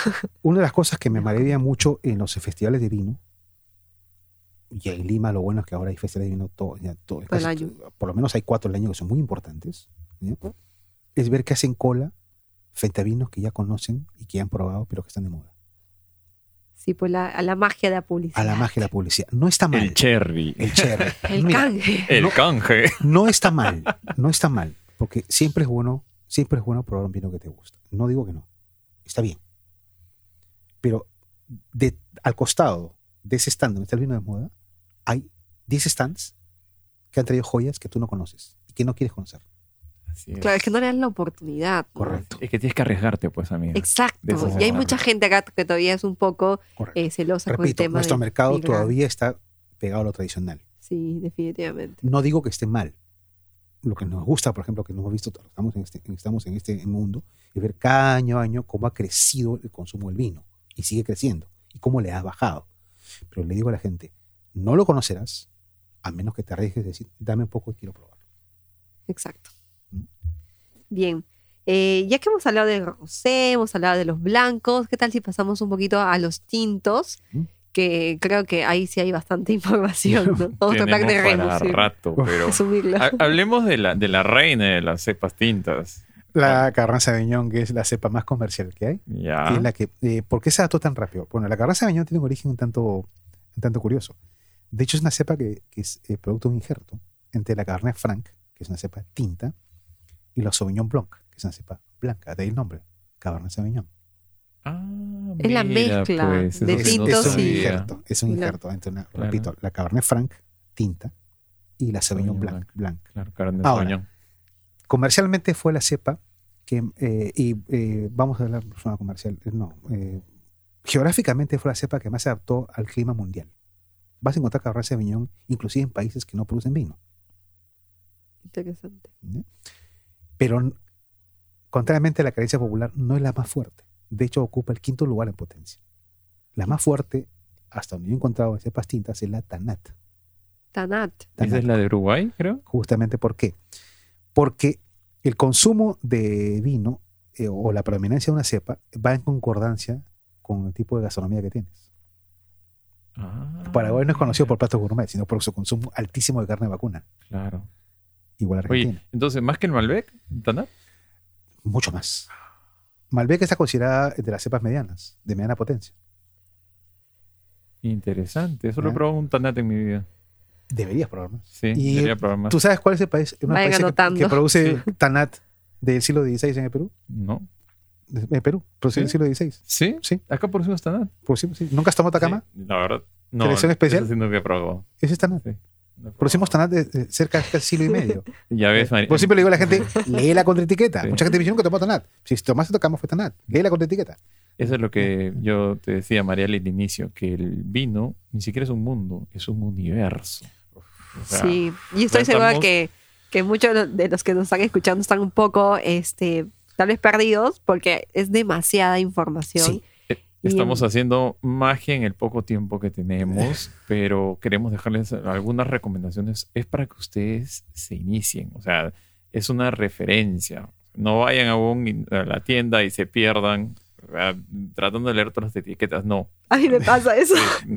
D: una de las cosas que me maravilla mucho en los festivales de vino y en Lima lo bueno es que ahora hay festivales de vino todo, ya todo-
B: el
D: casi-
B: año.
D: por lo menos hay cuatro al año que son muy importantes. Es ver que hacen cola frente a vinos que ya conocen y que ya han probado, pero que están de moda.
B: Sí, pues la, a la magia de la publicidad.
D: A la magia de la publicidad. No está mal.
A: El cherry.
D: El cherry.
B: El
D: Mira,
B: canje.
A: El
D: No.
A: canje.
D: No está mal, no está mal, porque siempre es bueno, siempre es bueno probar un vino que te gusta. No digo que no, está bien. Pero de, al costado de ese stand donde está el vino de moda, hay 10 stands que han traído joyas que tú no conoces y que no quieres conocer.
A: Así es.
B: Claro, es que no le dan la oportunidad. ¿no?
D: Correcto.
A: Es que tienes que arriesgarte, pues, amigo.
B: Exacto. Y hay mucha gente acá que todavía es un poco eh, celosa con el
D: Repito,
B: tema.
D: nuestro
B: de
D: mercado
B: migrar.
D: todavía está pegado a lo tradicional.
B: Sí, definitivamente.
D: No digo que esté mal. Lo que nos gusta, por ejemplo, que nos hemos visto, estamos en este, estamos en este mundo, es ver cada año a año cómo ha crecido el consumo del vino y sigue creciendo y cómo le ha bajado. Pero le digo a la gente, no lo conocerás a menos que te arriesgues a decir, dame un poco y quiero probarlo.
B: Exacto.
D: Mm.
B: Bien. Eh, ya que hemos hablado del rosé, hemos hablado de los blancos, ¿qué tal si pasamos un poquito a los tintos?
D: Mm.
B: Que creo que ahí sí hay bastante información, ¿no? Vamos a tratar
A: Tenemos
B: de
A: para
B: reducir,
A: rato, pero...
B: resumirlo.
A: Ha- Hablemos de la, de la reina de las cepas tintas.
D: La Cabernet Sauvignon, que es la cepa más comercial que hay,
A: Ya.
D: que es la que, eh, ¿por qué se adaptó tan rápido? Bueno, la Cabernet Sauvignon tiene un origen un tanto, un tanto curioso. De hecho, es una cepa que, que es eh, producto de un injerto entre la Cabernet Franc, que es una cepa tinta, y la Sauvignon Blanc, que es una cepa blanca, de ahí el nombre, Cabernet Sauvignon.
A: Ah,
B: Es la mezcla
A: pues,
B: de
A: eso
D: es,
A: no
B: tintos
D: es un injerto, es un injerto entre una,
A: Claro.
D: repito, la Cabernet Franc, tinta, y la Sauvignon
A: Sauvignon
D: Blanc, blanc.
A: Claro, carne de
D: Ahora,
A: Sauvignon.
D: Comercialmente fue la cepa que, eh, y eh, vamos a hablar de zona comercial, eh, no, eh, geográficamente fue la cepa que más se adaptó al clima mundial. Vas a encontrar Cabernet Sauvignon inclusive en países que no producen vino.
B: Interesante.
D: Pero contrariamente a la creencia popular, no es la más fuerte. De hecho, ocupa el quinto lugar en potencia. La más fuerte, hasta donde yo he encontrado en cepas tintas, es la Tanat.
B: Tanat.
A: Esa es la de Uruguay, creo.
D: Justamente ¿por qué? Porque el consumo de vino eh, o la predominancia de una cepa va en concordancia con el tipo de gastronomía que tienes.
A: Ah,
D: Paraguay no es conocido por platos gourmet, sino por su consumo altísimo de carne vacuna.
A: Claro.
D: Igual Argentina.
A: Oye, entonces, más que el Malbec, Tanat.
D: Mucho más. Malbec está considerada de las cepas medianas, de mediana potencia.
A: Interesante. Eso lo he
D: ¿Eh?
A: probado un Tanat en mi vida.
D: Deberías probar más.
A: Sí,
D: Y
A: debería probar más.
D: ¿Tú sabes cuál es el país, que-
B: anotando.
D: que, produce Tanat del siglo XVI en el Perú?
A: ¿No?
D: En Perú, produce en el
A: ¿Sí?
D: siglo XVI.
A: ¿Sí?
D: Sí.
A: Acá producimos Tanat.
D: Producimos, sí. ¿Nunca has tomado Tacama?
A: Sí, la verdad. No.
D: ¿Selección especial?
A: Eso sí nunca he probado.
D: Ese.
A: Sí, no
D: de, de cerca de casi siglo y medio.
A: Ya ves, Mari-
D: Por siempre le digo a la gente, lee la contraetiqueta.
A: Sí.
D: Mucha gente me dice que tomó Tanat. Si tomaste Tacama fue Tanat. Lee la contraetiqueta.
A: Eso es lo que yo te decía, Mariela, al inicio, que el vino ni siquiera es un mundo, es un universo. O sea,
B: Sí, y estoy segura
A: estamos-
B: que, que muchos de los que nos están escuchando están un poco, este, perdidos, porque es demasiada información.
D: Sí.
B: Y-
A: Estamos haciendo magia en el poco tiempo que tenemos, pero queremos dejarles algunas recomendaciones. Es para que ustedes se inicien. O sea, es una referencia. No vayan a, un- a la tienda y se pierdan ah, tratando de leer todas las etiquetas. No.
B: A mí me pasa eso.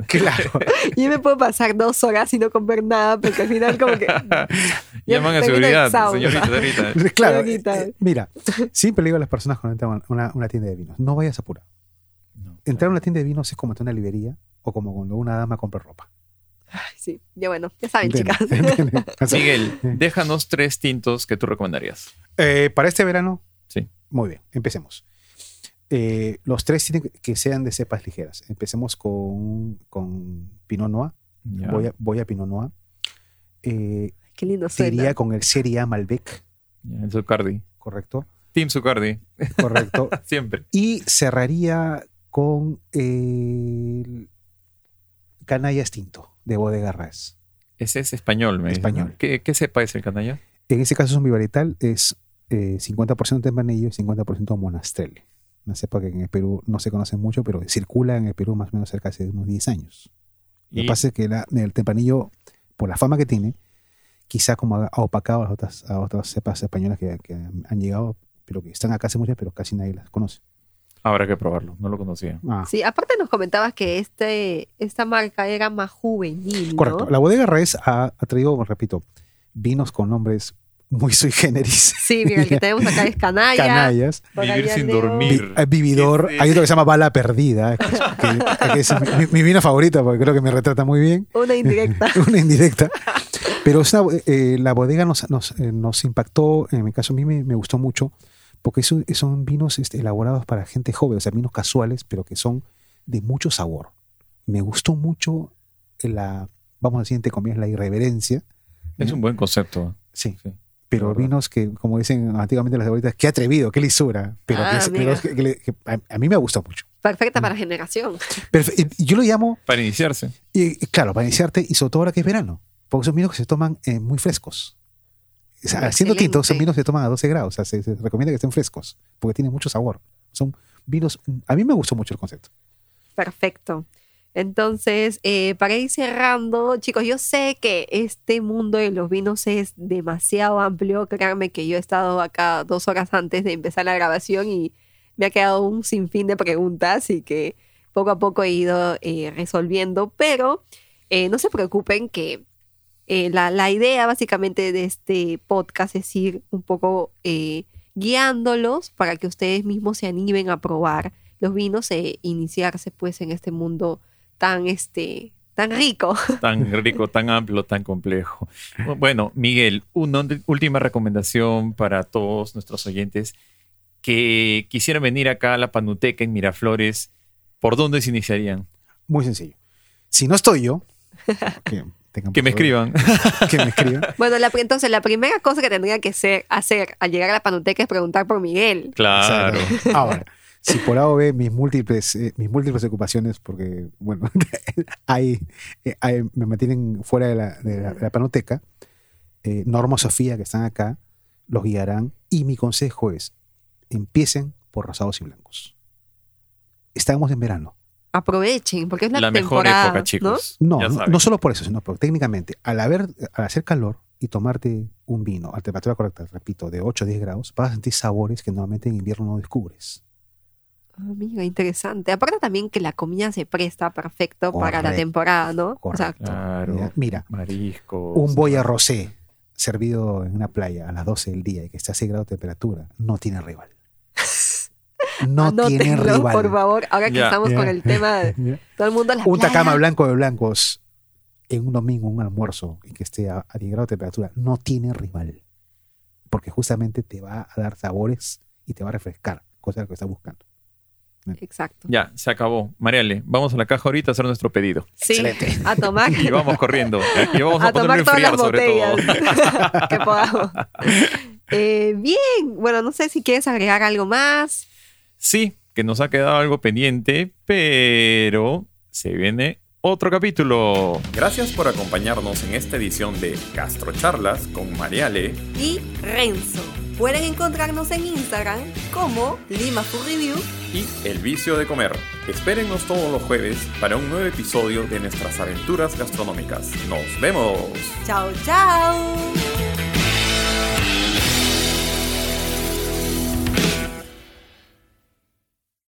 D: Claro.
B: Yo me puedo pasar dos horas y no comer nada, porque al final como que...
A: Llaman a seguridad, señorita, señorita.
D: claro.
B: Bonita.
D: eh, mira, siempre le digo a las personas cuando entran a una, una tienda de vinos, no vayas apurado.
A: No,
D: Entrar a una tienda de vinos es como entrar a una librería o como cuando una dama compra ropa.
B: Ay, sí, ya bueno, ya saben, chicas.
A: Miguel, déjanos tres tintos que tú recomendarías.
D: eh, para este verano,
A: Sí.
D: muy bien, empecemos. Eh, los tres tienen que- sean de cepas ligeras. Empecemos con, con Pinot Noir. Voy, a, voy a Pinot Noir. Eh,
B: Qué lindo suena.
D: con el Serie A Malbec,
A: Ya, el Zucardi.
D: correcto,
A: Team Zucardi.
D: correcto.
A: Siempre.
D: y cerraría con el Canalla Tinto de Bodega Ras.
A: Ese es español, me.
D: Español.
A: ¿Qué, ¿Qué cepa es el canalla?
D: En ese caso es un bivarietal, es eh, 50% Tempranillo y 50% Monastrell. Una cepa que en el Perú no se conoce mucho, pero circula en el Perú más o menos cerca de unos 10 años. Lo que pasa es que la- el Tempranillo, por la fama que tiene, quizá como ha, opacado a las otras, a otras cepas españolas que, que han llegado, pero que están acá hace mucho, pero casi nadie las conoce.
A: Habrá que probarlo, no lo conocía.
D: Ah,
B: Sí, aparte nos comentabas que este, esta marca era más juvenil, ¿no?
D: Correcto. La bodega Res ha, ha traído, repito, vinos con nombres muy sui generis.
B: Sí, mira, el que tenemos acá es Canalla.
D: Canallas.
A: Vivir sin dormir.
D: Vi- eh, Vividor.
A: ¿Qué es
D: Hay otro que se llama Bala Perdida, que, que- que es mi, mi vino favorito porque creo que me retrata muy bien.
B: Una indirecta.
D: una indirecta. Pero es una- eh, la bodega nos, nos, eh, nos impactó, en mi caso a mí me, me gustó mucho, porque son, son vinos este, elaborados para gente joven, o sea, vinos casuales, pero que son de mucho sabor. Me gustó mucho la, vamos a decir, entre comillas, la irreverencia.
A: Es un buen concepto.
D: Sí.
A: Sí.
D: Pero vinos que, como dicen antiguamente las abuelitas, qué atrevido, qué lisura. Pero,
B: Ah,
D: que, a, a mí me gustó mucho.
B: Perfecta para generación.
D: Perfe- y yo lo llamo,
A: Para iniciarse.
D: y, claro, para iniciarte, y sobre todo ahora que es verano, porque son vinos que se toman eh, muy frescos. O sea, haciendo tinto, son vinos que se toman a 12 grados, o sea, se, se recomienda que estén frescos, porque tienen mucho sabor. Son vinos, a mí me gustó mucho el concepto.
B: Perfecto. Entonces, eh, para ir cerrando, chicos, yo sé que este mundo de los vinos es demasiado amplio. Créanme que yo he estado acá dos horas antes de empezar la grabación y me ha quedado un sinfín de preguntas y que poco a poco he ido eh, resolviendo. Pero eh, no se preocupen que la, la idea básicamente de este podcast es ir un poco guiándolos para que ustedes mismos se animen a probar los vinos e iniciarse pues en este mundo tan este tan rico.
A: Tan rico, tan amplio, tan complejo. Bueno, Miguel, una última recomendación para todos nuestros oyentes que quisieran venir acá a la Panuteca en Miraflores. ¿Por dónde se iniciarían?
D: Muy sencillo. Si no estoy yo, que, tengan
A: Que me escriban.
D: Que me escriban.
B: Bueno, la, entonces la primera cosa que tendría que ser, hacer al llegar a la panoteca es preguntar por Miguel.
A: Claro.
D: Ahora, si por A o B mis múltiples, eh, mis múltiples ocupaciones, porque, bueno, hay, eh, hay- me mantienen fuera de la, de la- de la panoteca, eh, Norma Sofía, que están acá, los guiarán. Y mi consejo es, empiecen por rosados y blancos. Estamos en verano.
B: Aprovechen, porque es la,
A: La mejor época,
B: ¿no?
A: chicos.
D: No, no solo por eso, sino porque técnicamente, al, haber, al hacer calor y tomarte un vino a temperatura correcta, repito, de 8 o 10 grados, vas a sentir sabores que normalmente en invierno no descubres.
B: Ah, mira, interesante. Aparte también que la comida se presta perfecto para la temporada, ¿no?
D: Correcto.
A: Claro.
D: Mira,
A: Mariscos.
D: un boya rosé servido en una playa a las 12 del día y que está a 6 grados de temperatura, no tiene rival. No tiene rival.
B: por favor, ahora que estamos con el tema de todo el mundo a la
D: Un
B: playa.
D: tacama blanco de blancos en un domingo, un almuerzo, y que esté a, a 10 grados de temperatura, no tiene rival. Porque justamente te va a dar sabores y te va a refrescar, cosa que estás buscando.
B: Exacto.
A: Ya, se acabó. Mariale, vamos a la caja ahorita a hacer nuestro pedido.
B: Sí,
D: Excelente.
B: a tomar.
A: Y vamos corriendo. Y vamos a,
B: a tomar todas las
A: enfriar sobre
B: botellas
A: todo.
B: que podamos. Eh, bien, bueno, no sé si quieres agregar algo más.
A: Sí, que nos ha quedado algo pendiente, pero se viene otro capítulo.
C: Gracias por acompañarnos en esta edición de Gastrocharlas con Mariale.
B: Y Renzo. Pueden encontrarnos en Instagram como Lima Food Review.
C: y El Vicio de Comer. Espérennos todos los jueves para un nuevo episodio de nuestras aventuras gastronómicas. ¡Nos vemos!
B: Chao, chao.